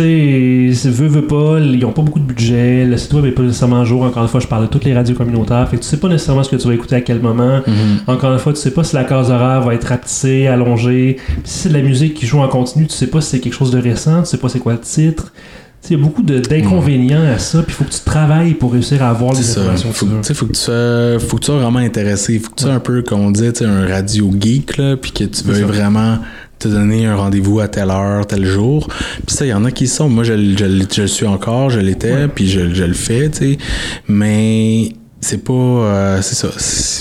sais, veux, veux pas, ils ont pas beaucoup de budget, le site web est pas nécessairement à jour, encore une fois, je parle de toutes les radios communautaires, fait que tu sais pas nécessairement ce que tu vas écouter à quel moment, encore une fois, tu sais pas si la case horaire va être rapetissée, allongée, Puis si c'est de la musique qui joue en continu, tu sais pas si c'est quelque chose de récent, tu sais pas c'est quoi le titre, il y a beaucoup d'inconvénients à ça, puis faut que tu travailles pour réussir à avoir les informations Faut, faut que tu sois, faut que tu sois vraiment intéressé. Faut que tu sois un peu, comme on dit, un radio geek, là, puis que tu veuilles vraiment te donner un rendez-vous à telle heure, tel jour. Puis ça, il y en a qui sont. Moi, je, le- je, le- je le suis encore, je l'étais, puis je, je le fais, tu sais. Mais c'est pas euh, c'est ça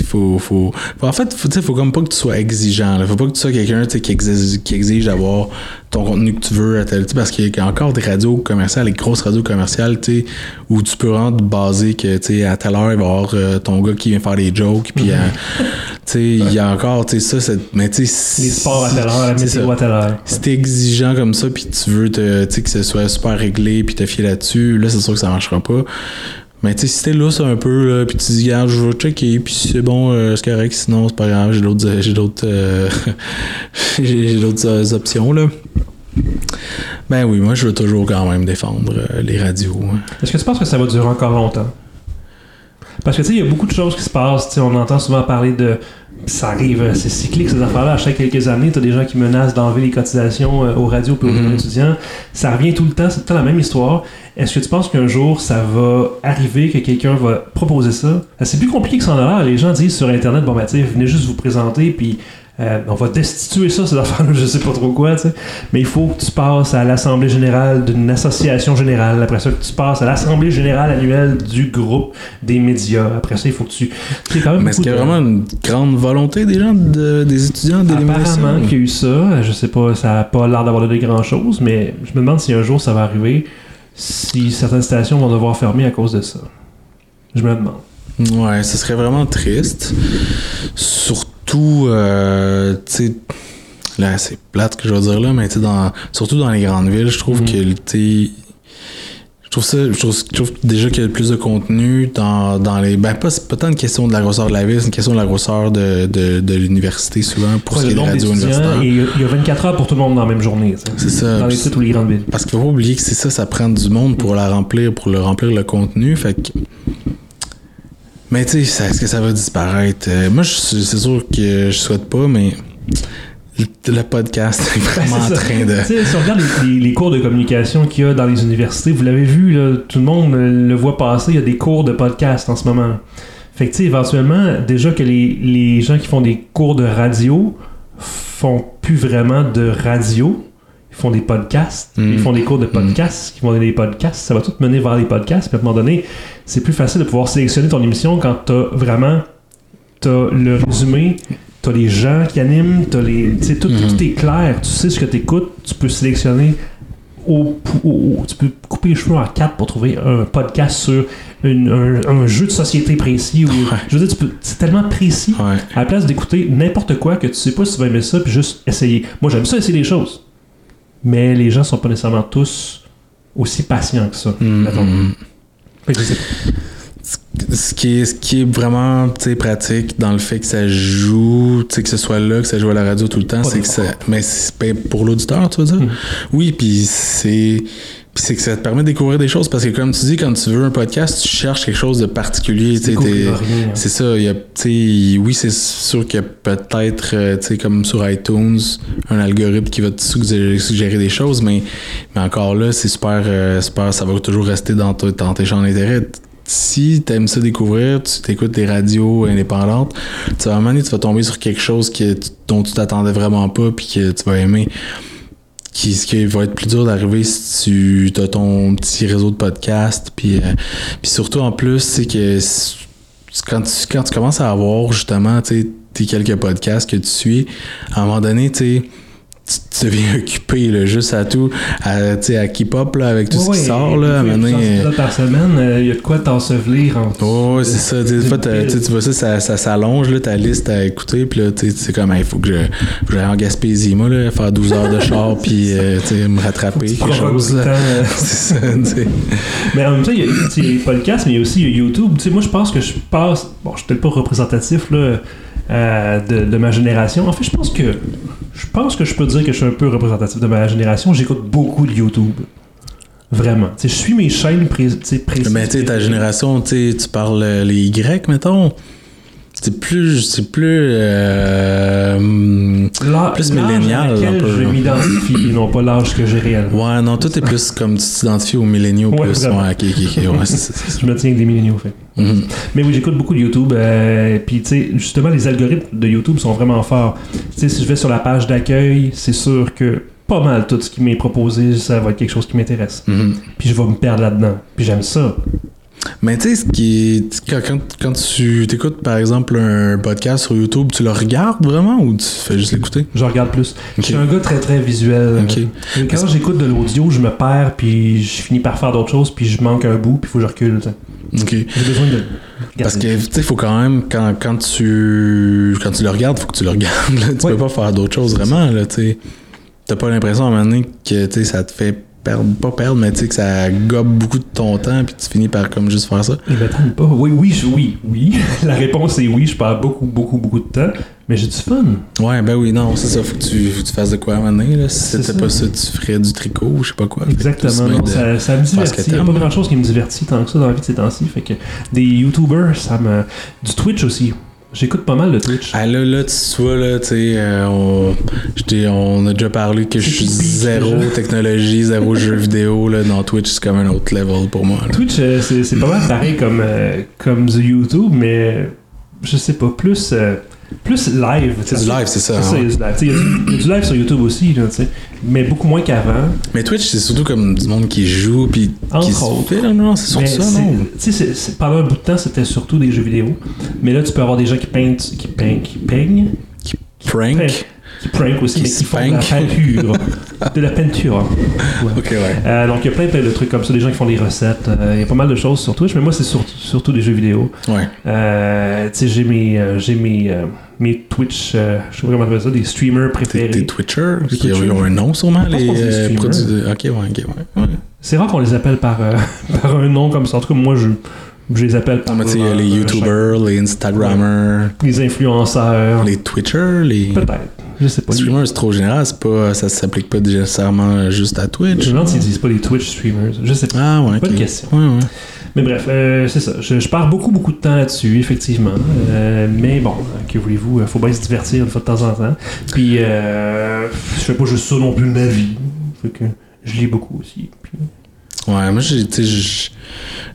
faut, faut, faut- en fait faut, tu sais, faut comme pas que tu sois exigeant là. faut pas que tu sois quelqu'un tu sais, qui exige, qui exige d'avoir ton contenu que tu veux à tel parce qu'il y a encore des radios commerciales les grosses radios commerciales tu sais où tu peux vraiment te baser que tu sais à telle heure il va y avoir euh, ton gars qui vient faire des jokes puis euh, tu sais il y a encore tu sais ça c'est- mais tu sais Les sports à telle heure, la météo ça. à telle heure. si t'es exigeant comme ça puis tu veux te, tu sais, que ce soit super réglé puis te fier là-dessus, là c'est sûr que ça marchera pas. Mais tu sais, si t'es lousse un peu, là, puis tu dis, regarde, je vais checker, puis c'est bon, euh, c'est correct, sinon c'est pas grave, j'ai d'autres, j'ai d'autres, euh, j'ai d'autres euh, options, là. Ben oui, moi je veux toujours quand même défendre euh, les radios. hein. Est-ce que tu penses que ça va durer encore longtemps? Parce que tu sais, il y a beaucoup de choses qui se passent. On entend souvent parler de. Ça arrive, euh, c'est cyclique ces affaires-là. À chaque quelques années, tu as des gens qui menacent d'enlever les cotisations euh, aux radios et aux Mhm. étudiants. Ça revient tout le temps, c'est tout le temps la même histoire. Est-ce que tu penses qu'un jour, ça va arriver que quelqu'un va proposer ça? Euh, C'est plus compliqué que ça en a l'air. Les gens disent sur Internet, bon, ben, venez juste vous présenter, puis euh, on va destituer ça, ces affaires-là, je sais pas trop quoi, tu sais. Mais il faut que tu passes à l'Assemblée générale d'une association générale. Après ça, que tu passes à l'Assemblée générale annuelle du groupe des médias. Après ça, il faut que tu. C'est quand même Mais est-ce qu'il y a de- vraiment une grande volonté des gens, de- des étudiants ça? Apparemment qu'il y a eu ça. Je sais pas, ça a pas l'air d'avoir donné grand chose, mais je me demande si un jour ça va arriver, si certaines stations vont devoir fermer à cause de ça. Je me demande. Ouais, ce serait vraiment triste. Surtout, euh, tu sais, là, c'est plate que je vais dire là, mais tu sais, dans, surtout dans les grandes villes, je trouve Mhm. que, tu je trouve ça, je trouve, je trouve déjà qu'il y a plus de contenu dans, dans les. Ben, pas, pas tant une question de la grosseur de la ville, c'est une question de la grosseur de, de, de l'université, souvent, pour Ouais, ce qui est des radios universitaires. il y a- il y a 24 heures pour tout le monde dans la même journée. C'est ça. Dans les petites ou les grandes villes. Parce qu'il faut pas oublier que c'est ça, ça prend du monde pour la remplir, pour le remplir le contenu. Fait que. Mais tu sais, est-ce que ça va disparaître? Euh, moi, c'est sûr que je souhaite pas, mais le, podcast est vraiment en train de. Tu sais, si on regarde les, les- les cours de communication qu'il y a dans les universités, vous l'avez vu, là, tout le monde le voit passer, il y a des cours de podcast en ce moment. Fait que, tu sais, éventuellement, déjà que les, les gens qui font des cours de radio font plus vraiment de radio, font des podcasts, Mm. ils font des cours de podcasts, qui vont donner des podcasts, ça va tout mener vers les podcasts, puis à un moment donné, c'est plus facile de pouvoir sélectionner ton émission quand t'as vraiment t'as le résumé, t'as les gens qui animent, t'as les. Tu sais, tout, tout est clair, tu sais ce que t'écoutes, tu peux sélectionner au, au- au- Tu peux couper les cheveux en quatre pour trouver un podcast sur une- un, un jeu de société précis. Je veux dire, tu peux- c'est tellement précis. Ouais. À la place d'écouter n'importe quoi que tu sais pas si tu vas aimer ça, puis juste essayer. Moi, j'aime ça essayer des choses. Mais les gens sont pas nécessairement tous aussi patients que ça. Mm, mm. Fait que je sais pas. Ce qui est, ce qui est vraiment pratique dans le fait que ça joue, que ce soit là, que ça joue à la radio tout le temps, c'est que ça. Mais c'est ben, pour l'auditeur, tu veux dire? Oui, puis c'est. C'est que ça te permet de découvrir des choses parce que, comme tu dis, quand tu veux un podcast, tu cherches quelque chose de particulier. C'est ça. Il y a, tu sais, oui, c'est sûr qu'il y a peut-être, euh, tu sais, comme sur iTunes, un algorithme qui va te suggérer, suggérer des choses, mais, mais encore là, c'est super, euh, super. Ça va toujours rester dans, dans tes champs d'intérêt. Si tu aimes ça découvrir, tu t'écoutes des radios indépendantes, tu vas, tu vas tomber sur quelque chose que, dont tu t'attendais vraiment pas puis que tu vas aimer qui, ce qui va être plus dur d'arriver si tu as ton petit réseau de podcast. Puis, euh, puis surtout en plus, c'est que quand tu, quand tu commences à avoir justement tu quelques podcasts que tu suis, à un moment donné, tu sais, tu deviens occupé là, juste à tout, à, à keep up là, avec tout ce qui sort. Là, plusieurs donné, épisodes par semaine, euh, il y a de quoi t'ensevelir en Oh, c'est ça. Des fois, tu vois ça, ça, ça s'allonge, ta liste à écouter. Puis là, tu sais, c'est comme, il faut que je- j'aille en Gaspésie, moi, là, faire 12 heures de char, puis euh, me rattraper, quelque chose. temps, euh, c'est ça. Mais en même temps, il y a les podcasts, mais il y a aussi YouTube. Tu sais, moi, je pense que je passe. Bon, je suis peut-être pas représentatif là, euh, de, de ma génération. En fait, je pense que. Je pense que je peux dire que je suis un peu représentatif de ma génération. J'écoute beaucoup de YouTube. Vraiment. Je suis mes chaînes pré précises. Mais tu sais, ta génération, tu parles euh, les Y, mettons. C'est plus. C'est plus. Euh, L'âge- plus millénial, un peu, je là. m'identifie non pas l'âge que j'ai réellement. ouais, non, toi, t'es plus comme tu t'identifies aux milléniaux, Ouais, plus. Ouais, ok, ok. Je me tiens avec des milléniaux, fait. Mhm. Mais oui, j'écoute beaucoup de YouTube. euh, Puis, tu sais, justement, les algorithmes de YouTube sont vraiment forts. Tu sais, si je vais sur la page d'accueil, c'est sûr que pas mal tout ce qui m'est proposé, ça va être quelque chose qui m'intéresse. Mhm. Puis je vais me perdre là-dedans. Puis j'aime ça. Mais tu sais, ce qui est. Quand, quand, tu t'écoutes, par exemple, un podcast sur YouTube, tu le regardes vraiment ou tu fais juste l'écouter? Je regarde plus. Je suis un gars très très visuel. Quand j'écoute de l'audio, je me perds, puis je finis par faire d'autres choses, puis je manque un bout, puis il faut que je recule. tu sais. Ok. J'ai besoin de. Parce que, tu sais, faut quand même, quand, quand, tu, quand tu le regardes, faut que tu le regardes. là. Tu Ouais. peux pas faire d'autres choses vraiment, là, tu. T'as pas l'impression à un moment donné que, tu sais, ça te fait perdre, pas perdre, mais tu sais, que ça gobe beaucoup de ton temps, puis tu finis par comme juste faire ça. Il me tente pas. Oui, oui, je- oui, oui. La réponse est oui. Je perds beaucoup, beaucoup, beaucoup de temps, mais j'ai du fun. Ouais, ben oui, non, c'est ça, faut que tu, faut que tu fasses de quoi à un moment donné, là. Si c'était pas ça, tu ferais du tricot ou je sais pas quoi. Exactement. non, ça, ça me divertit. Il n'y a t'aimes. pas grand chose qui me divertit tant que ça dans la vie de ces temps-ci. Fait que des YouTubers, ça me. Du Twitch aussi. J'écoute pas mal de Twitch. Ah là, là, tu vois, là, tu sais, euh, on, a déjà parlé que je suis zéro technologie, zéro jeu vidéo, là, dans Twitch, c'est comme un autre level pour moi, là. Twitch, euh, c'est c'est pas mal pareil comme, euh, comme YouTube, mais je sais pas, plus, euh, plus live. C'est du live, c'est ça, hein. il y y a du- il y a du live sur YouTube aussi, là, tu sais, mais beaucoup moins qu'avant. Mais Twitch, c'est surtout comme du monde qui joue puis Entre qui se non? C'est surtout ça, non? pendant un bout de temps, c'était surtout des jeux vidéo. Mais là, tu peux avoir des gens qui peignent, qui peignent, qui peignent, Prank? Prank. Qui prank aussi, Qui mais qui font de la peinture. de la peinture. Ouais. Ok, ouais. Euh, donc, il y a plein, plein de trucs comme ça, des gens qui font des recettes. euh, Il y a pas mal de choses sur Twitch, mais moi, c'est sur- surtout des jeux vidéo. Ouais. Euh, tu sais, j'ai mes, j'ai mes, mes Twitch, je sais pas comment on appelle ça, des streamers préférés. Des Twitchers. ils ont un nom sûrement, les produits de... Ok, ouais, ok, ouais. ouais. C'est rare qu'on les appelle par, par un nom comme ça. En tout cas, moi, je, je les appelle par Ah, les YouTubers, les Instagrammers. Les influenceurs. les Twitchers, les... Peut-être. Je sais pas. Streamers, c'est trop général, c'est pas, ça s'applique pas nécessairement juste à Je Twitch. me demande s'ils disent pas les Twitch streamers. Je sais pas. Ah ouais, Bonne ok. question. Ouais, ouais. Mais bref, euh, c'est ça. Je, je pars beaucoup, beaucoup de temps là-dessus, effectivement. Euh, mais bon, que voulez-vous, il faut bien se divertir une fois de temps en temps. Puis, euh, je fais pas juste ça non plus de ma vie. Fait que je lis beaucoup aussi. Puis, Ouais, moi, j'ai,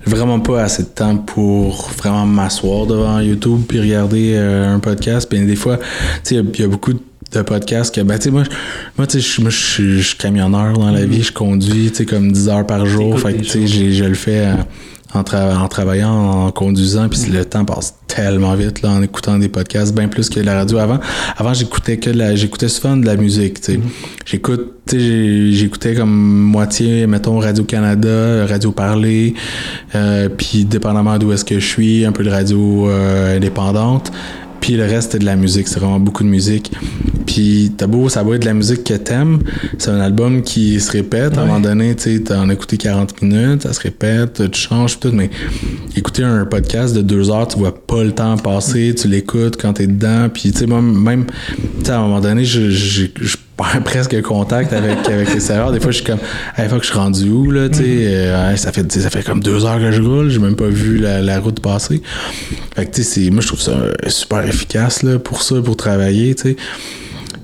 vraiment pas assez de temps pour vraiment m'asseoir devant YouTube puis regarder euh, un podcast. Puis des fois, tu sais, il y y, a beaucoup de podcasts que, ben, tu sais, moi, moi, tu sais, je- suis- camionneur dans la vie, je conduis, tu sais, comme 10 heures par jour. Fait que, tu sais, je le fais euh, en, tra- en travaillant, en conduisant, puis le temps passe tellement vite, là, en écoutant des podcasts, bien plus que la radio avant. Avant, j'écoutais que de la, j'écoutais souvent de la musique, tu sais. J'écoute, tu sais, j'ai- j'écoutais comme moitié, mettons, Radio-Canada, Radio Parler, euh, puis dépendamment d'où est-ce que je suis, un peu de radio euh, indépendante. Puis le reste, c'est de la musique. C'est vraiment beaucoup de musique. Puis t'as beau, ça va être de la musique que t'aimes. C'est un album qui se répète. À un Ouais. moment donné, tu as écouté 40 minutes, ça se répète, tu changes tout. Mais écouter un podcast de deux heures, tu vois pas le temps passer, tu l'écoutes quand t'es dedans. Puis tu sais, même, tu sais, à un moment donné, je, je, je presque contact avec, avec les serveurs. Des fois, je suis comme, hey, fuck, je suis rendu où, là, tu sais, euh, ça fait, ça fait comme deux heures que je roule, j'ai même pas vu la, route passer. Fait que, tu sais, moi, je trouve ça super efficace, là, pour ça, pour travailler, tu sais.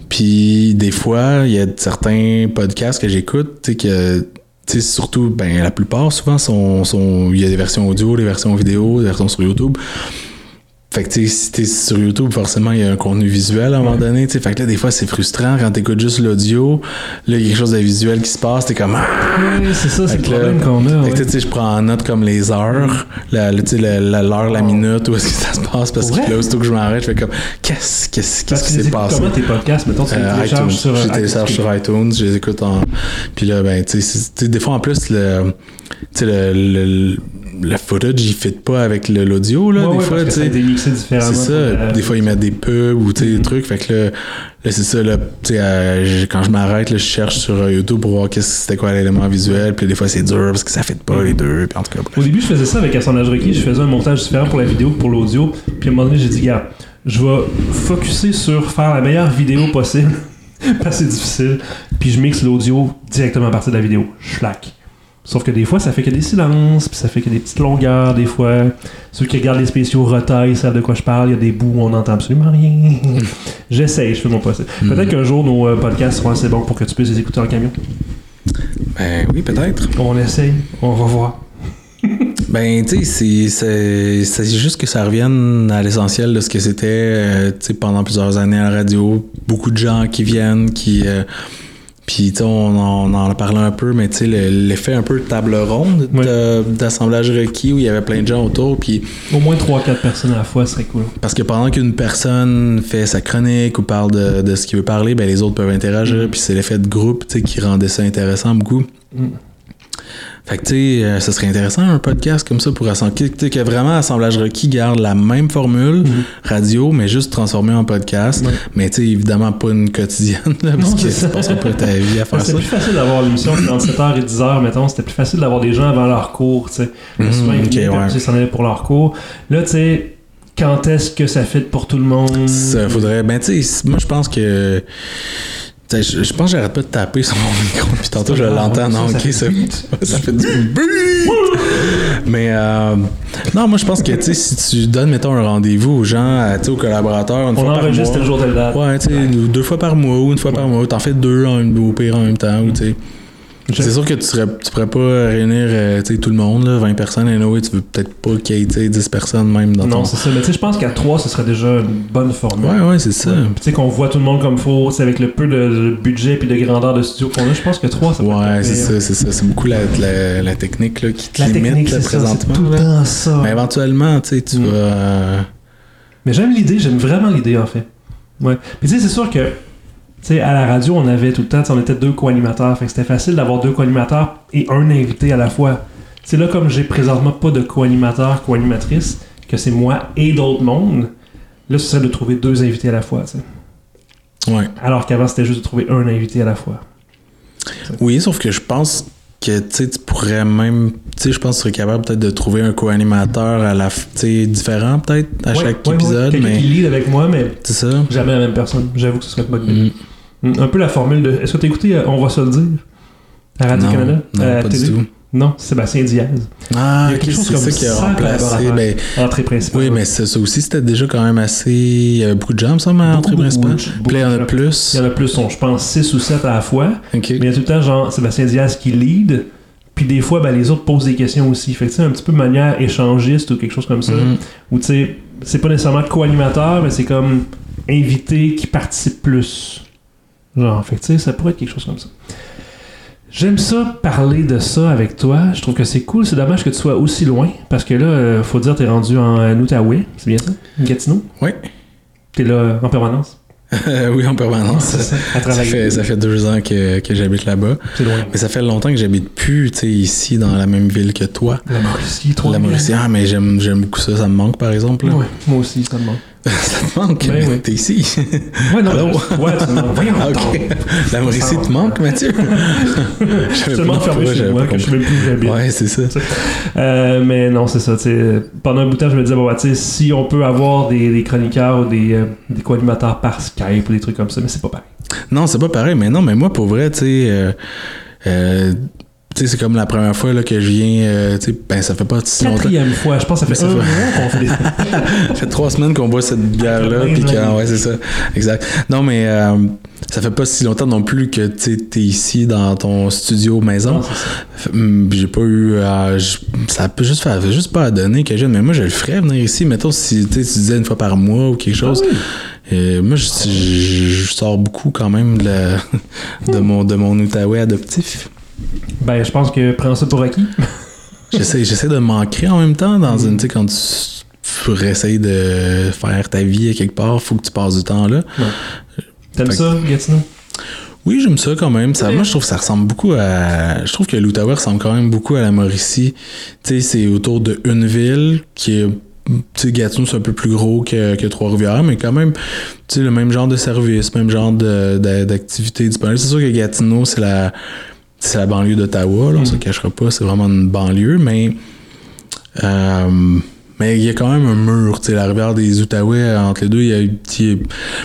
Puis, des fois, il y a certains podcasts que j'écoute, tu sais, que, tu sais, surtout, ben, la plupart, souvent, sont, sont, il y a des versions audio, des versions vidéo, des versions sur YouTube. Fait que, tu si t'es sur YouTube, forcément, il y a un contenu visuel à un moment donné, tu. Fait que là, des fois, c'est frustrant quand t'écoutes juste l'audio. Là, il y a quelque chose de visuel qui se passe, t'es comme! Ouais, c'est ça, c'est le problème qu'on a. Fait que, tu sais, je prends en note comme les heures, la, sais, la- la- l'heure, la, minute, où est-ce que ça se passe, parce que là, aussitôt que je m'arrête, je fais comme, qu'est-ce, qu'est-ce que qui s'est passé? Comment tes podcasts, mettons, tu Euh, iTunes. sur je les télécharge iTunes. sur iTunes, je les écoute en. Puis là, ben, tu sais, c'est- tu sais, des fois en plus, le, tu sais, le, le, le footage, il fit pas avec le- l'audio, là, Ouais, des ouais, fois, tu sais. C'est ça. euh, des fois, ils mettent des pubs ou tu sais, Mhm. des trucs. Fait que là, là c'est ça. Là, tu sais, euh, quand je m'arrête, là, je cherche sur euh, YouTube pour voir qu'est-ce c'était quoi l'élément visuel. Puis des fois, c'est dur parce que ça fait pas les deux. Puis en tout cas, bref. Au début, je faisais ça avec Assemblage requis. Je faisais un montage différent pour la vidéo que pour l'audio. Puis à un moment donné, j'ai dit, gars, je vais focuser sur faire la meilleure vidéo possible. Parce que c'est difficile. Puis je mixe l'audio directement à partir de la vidéo. Schlack. Sauf que des fois, ça fait que des silences, puis ça fait que des petites longueurs, des fois. Ceux qui regardent les spéciaux retaillent savent de quoi je parle. Il y a des bouts où on n'entend absolument rien. J'essaye, je fais mon possible. Peut-être qu'un jour, nos euh, podcasts seront assez bons pour que tu puisses les écouter en camion. Ben oui, peut-être. On essaye, on va voir. Ben, tu sais, c'est- juste que ça revienne à l'essentiel de ce que c'était, euh, tu sais, pendant plusieurs années à la radio. Beaucoup de gens qui viennent, qui. euh, puis, tu sais, on, en- on en parlé un peu, mais tu sais, le- l'effet un peu de table ronde d'assemblage requis où il y avait plein de gens autour. Puis, Au moins 3-4 personnes à la fois, serait cool. parce que pendant qu'une personne fait sa chronique ou parle de, de ce qu'il veut parler, ben les autres peuvent interagir. Puis, c'est l'effet de groupe, qui rendait ça intéressant beaucoup. Mm. Fait que, tu sais, euh, ça serait intéressant un podcast comme ça pour assembler. Tu sais, que vraiment Assemblage Requis garde la même formule radio, mais juste transformée en podcast. Ouais. Mais, tu sais, évidemment, pas une quotidienne, là, parce Non, que ça. passeras pas ta vie à faire C'était ça. plus facile d'avoir l'émission entre 7h et 10h, mettons. C'était plus facile d'avoir des gens avant leur cours, tu sais. Mhm, Souvent, ils puis ouais. s'en allaient pour leur cours. Là, tu sais, quand est-ce que ça fit pour tout le monde? Ça faudrait. Ben, tu sais, moi, je pense que. Je, je pense que j'arrête pas de taper sur mon micro, puis tantôt je grave, l'entends. ça, Non, ça ok, fait ça, ça fait du. Mais euh, non, moi je pense que si tu donnes, mettons, un rendez-vous aux gens, sais, aux collaborateurs, une On fois par enregistre mois. le jour de la date. Ouais, tu sais, ou deux fois par mois ou une fois par mois. T'en fais deux en, au pire en même temps. ou tu sais. C'est sûr que tu, serais, tu pourrais pas réunir euh, tout le monde, là, 20 personnes. Et anyway, tu veux peut-être pas qu'il y ait tu sais, 10 personnes même dans Non, ton. c'est ça. Mais tu sais, je pense qu'à 3, ce serait déjà une bonne formule. Ouais, ouais, c'est ça. Tu sais, qu'on voit tout le monde comme faut, sais, avec le peu de, de budget puis de grandeur de studio qu'on a, je pense que 3, ça Ouais, c'est ça, c'est ça. C'est beaucoup la, la, la technique là, qui te La limite technique, là, c'est ça, c'est présentement. tout le temps ça. Mais éventuellement, tu sais, tu Mm. vas. euh, Mais j'aime l'idée, j'aime vraiment l'idée en fait. Ouais. Puis tu sais, c'est sûr que sais, à la radio, on avait tout le temps, on était deux co-animateurs. Fait que c'était facile d'avoir deux co-animateurs et un invité à la fois. C'est là, comme j'ai présentement pas de co-animateur, co-animatrice, que c'est moi et d'autres mondes, là, ce serait de trouver deux invités à la fois, tu sais. Ouais. Alors qu'avant, c'était juste de trouver un invité à la fois. Oui, sauf que je pense que tu sais, tu pourrais même. Tu sais, je pense que tu serais capable peut-être de trouver un co-animateur à la. Tu sais, différent peut-être à Ouais, chaque ouais, ouais, épisode, Quelqu'un mais. qui lead avec moi, mais C'est ça. jamais la même personne. J'avoue que ce serait idée. Mm. Mm, Un peu la formule de. Est-ce que t'as écouté euh, On va se le dire à Radio-Canada Non, non, à la pas du télé? tout. Non, Sébastien Diaz. Ah, Il y a quelque chose comme ça qui a 100 remplacé. Ben, Entrée principale. oui, mais ça, ça aussi, c'était déjà quand même assez. Il y avait beaucoup de gens, ça, mais entrée principale. il y en a plus. Il y en a plus, je pense, 6 ou 7 à la fois. Mais il y a tout le temps, genre, Sébastien Diaz qui lead. Puis des fois, ben, les autres posent des questions aussi. Fait que, un petit peu de manière échangiste ou quelque chose comme ça. Mhm. Ou, tu sais, c'est pas nécessairement co-animateur, mais c'est comme invité qui participe plus. Genre, fait que, tu sais, ça pourrait être quelque chose comme ça. J'aime ça, parler de ça avec toi. Je trouve que c'est cool. C'est dommage que tu sois aussi loin. Parce que là, euh, faut dire, t'es rendu en Outaouais. C'est bien ça? Gatineau? Oui. T'es là en permanence? oui, en permanence. C'est ça, Ça fait, ça fait deux ans que, que j'habite là-bas. Mais ça fait longtemps que j'habite plus, tu sais, ici, dans la même ville que toi. La Mauricie, toi. La Mauricie. Ah, mais j'aime, beaucoup ça. Ça me manque, par exemple. Ouais, moi aussi, ça me manque. ça te manque? Ben oui. T'es ici. Ouais, non, Allô? ouais, me manques. Voyons, Ah, ok. La Mauricie te manque, Mathieu? Je suis tellement fermé chez moi que je même plus où j'habite. Ouais, c'est ça. Euh, mais non, c'est ça. Pendant un bout de temps, je me disais, bon, bah, tu sais, si on peut avoir des, des chroniqueurs ou des, euh, des co-animateurs par Skype ou des trucs comme ça, mais c'est pas pareil. Non, c'est pas pareil, mais non, mais moi, pour vrai, tu sais, euh, euh, sais, c'est comme la première fois là, que je viens, euh, tu sais, ben, ça fait pas si longtemps. Quatrième fois, je pense que ça fait un ça mois qu'on fait. Ça fait trois semaines qu'on boit cette bière-là, puis que, ouais, c'est ça, exact. Non, mais euh, ça fait pas si longtemps non plus que tu t'es ici dans ton studio maison. Non, hum, J'ai pas eu. ça peut juste faire juste pas à donner que je mais moi je le ferais venir ici. Mettons si tu sais, tu disais une fois par mois ou quelque chose. Ah oui. Et moi je, je- je sors beaucoup quand même de, la- de mon de mon Outaouais adoptif. Ben, je pense que prends ça pour acquis. J'essaie j'essaie de m'ancrer en même temps dans une tu sais quand tu pour essayer de faire ta vie à quelque part, faut que tu passes du temps là. T'aimes que- ça, Gatineau? Oui, j'aime ça quand même. Ça. Moi, je trouve que ça ressemble beaucoup à. Je trouve que l'Outaouais ressemble quand même beaucoup à la Mauricie. Tu sais, c'est autour de une ville qui est. Tu sais, Gatineau, c'est un peu plus gros que, que Trois-Rivières, mais quand même, tu sais, le même genre de service, même genre de- de- d'activité disponible. C'est sûr que Gatineau, c'est la. C'est la banlieue d'Ottawa, là, on se Mhm. cachera pas, c'est vraiment une banlieue, mais. euh, mais il y a quand même un mur, tu sais, la rivière des Outaouais, entre les deux, il y a,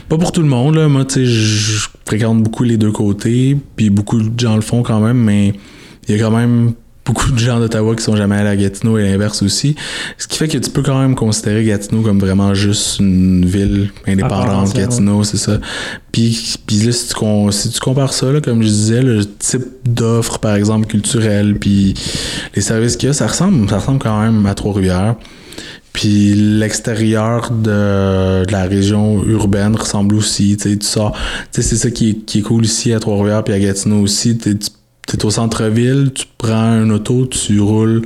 pas pour tout le monde, là. Moi, tu sais, je je fréquente beaucoup les deux côtés, puis beaucoup de gens le font quand même, mais il y a quand même beaucoup de gens d'Ottawa qui sont jamais allés à Gatineau et l'inverse aussi. Ce qui fait que tu peux quand même considérer Gatineau comme vraiment juste une ville indépendante, Gatineau, c'est ça. Puis, puis là, si tu, con- si tu compares ça, là, comme je disais, le type d'offre, par exemple, culturelle, puis les services qu'il y a, ça ressemble, ça ressemble quand même à Trois-Rivières. Puis l'extérieur de, de la région urbaine ressemble aussi. Tu sais, tu sors. Tu sais, c'est ça qui est, qui est cool ici à Trois-Rivières puis à Gatineau aussi. Tu es au centre-ville, tu prends un auto, tu roules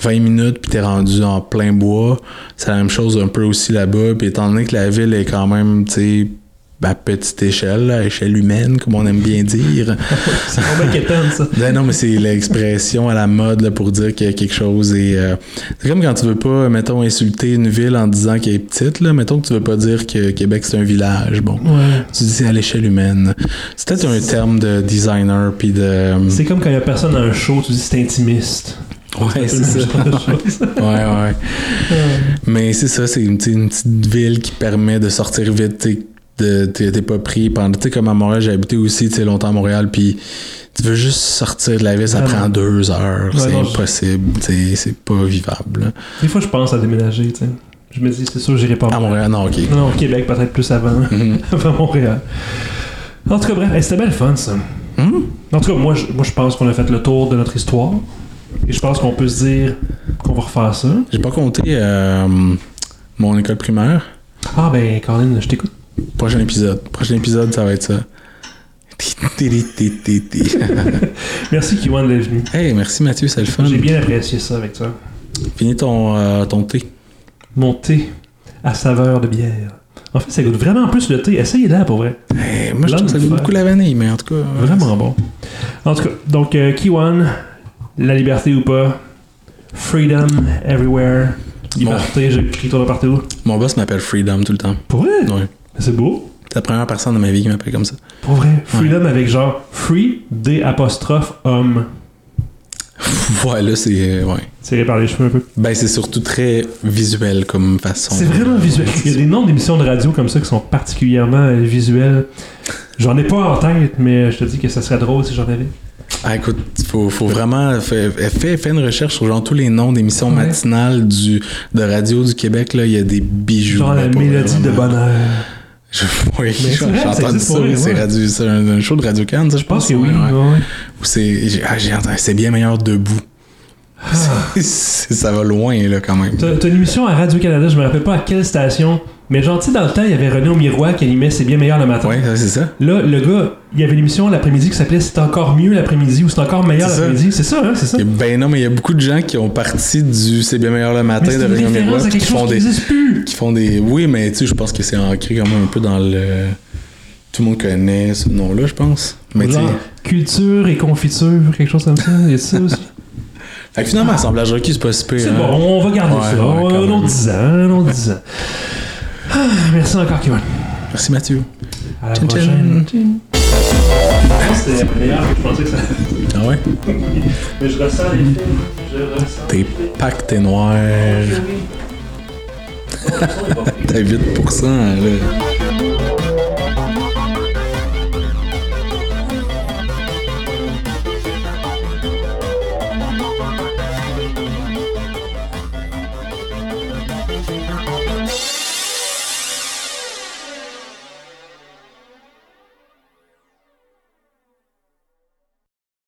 20 minutes puis t'es rendu en plein bois. C'est la même chose un peu aussi là-bas. Puis étant donné que la ville est quand même, tu sais, à petite échelle, à échelle humaine, comme on aime bien dire. C'est vraiment quétaine, ça. Ben non, mais c'est l'expression à la mode là, pour dire qu'il y a quelque chose. Et, euh, c'est comme quand tu veux pas, mettons, insulter une ville en disant qu'elle est petite. Là. Mettons que tu veux pas dire que Québec c'est un village. Bon, Ouais. tu dis c'est à l'échelle humaine. C'est peut-être un terme de designer puis de. C'est comme quand il y a personne dans un show, tu dis c'est intimiste. Ouais, c'est ça. Ouais, ouais. Mais c'est ça, c'est une, une petite ville qui permet de sortir vite. T'es pas pris pendant. Tu sais, comme à Montréal, j'ai habité aussi tu sais, longtemps à Montréal, puis tu veux juste sortir de la ville, ça Ah non. prend deux heures. Ouais, c'est je- impossible. C'est pas vivable. là. Des fois, je pense à déménager, tu sais. Je me dis, c'est sûr, j'irai pas. À Montréal, non, ok. Non, Québec, peut-être plus avant. Mhm. avant Montréal. En tout cas, bref, c'était belle fun, ça. Hum? En tout cas, moi, je, moi, je pense qu'on a fait le tour de notre histoire. Et je pense qu'on peut se dire qu'on va refaire ça. J'ai pas compté euh, mon école primaire. Ah, ben, Colin, je t'écoute. Prochain épisode. Prochain épisode, ça va être ça. Merci, Kiwan, d'être venu. hey, merci Mathieu, c'est le fun. J'ai bien apprécié ça avec toi. Finis ton, euh, ton thé. Mon thé à saveur de bière. En fait, ça goûte vraiment plus le thé. Essayez-la pour vrai. Moi, je trouve que ça goûte beaucoup la vanille, mais en tout cas. euh, Vraiment bon. En tout cas, donc euh, Kiwan, la liberté ou pas, freedom everywhere, liberté, je crie toi de partout. Mon boss m'appelle Freedom tout le temps. Pour vrai? Ouais. C'est beau. C'est la première personne de ma vie qui m'appelle comme ça. Pour vrai. Freedom avec genre free, D apostrophe homme. Ouais, là, c'est. euh, Ouais. Tiré par les cheveux un peu. Ben, c'est surtout très visuel comme façon. C'est vraiment visuel. Il y a des noms d'émissions de radio comme ça qui sont particulièrement euh, visuels. J'en ai pas en tête, mais je te dis que ça serait drôle si j'en avais. Ah, écoute, faut, faut vraiment. Fais, fais, fais une recherche sur genre tous les noms d'émissions Ouais. matinales du, de radio du Québec. Là, il y a des bijoux. Genre la mélodie de bonheur. Je, oui, vrai, ça oui, c'est ouais. radio- c'est un, un show de Radio Cannes, ça, je pense que oui. Ou c'est. j'ai- ah, j'ai entendu- c'est bien meilleur debout. C'est- ça va loin, là, quand même. T'as une émission à Radio-Canada, je me rappelle pas à quelle station, mais genre, tu sais, dans le temps, il y avait René au Miroir qui animait C'est bien meilleur le matin. Ouais, c'est ça. Là, le gars, il y avait l'émission l'après-midi qui s'appelait C'est encore mieux l'après-midi ou C'est encore meilleur l'après-midi. C'est ça, hein, c'est ça. Ben non, mais il y a beaucoup de gens qui ont parti du C'est bien meilleur le matin de Réunion référence Miroir qui font des. plus. qui font des. Oui, mais tu sais, je pense que c'est ancré quand même un peu dans le. Tout le monde connaît ce nom-là, je pense. Mais. Genre, culture et confiture, quelque chose comme ça. Il y a ça aussi. Fait que finalement, assemblage requis, c'est pas si pire. C'est hein. bon, on va garder ça. un autre 10 ans, un autre 10 ans. Ah, merci encore, Kevin. Merci Mathieu. À la Tchin, prochaine. tchin. C'était meilleur que je pensais que ça. Ah ouais? Mais je ressens les films. Je ressens. T'es pacté noir. T'as 8%, là.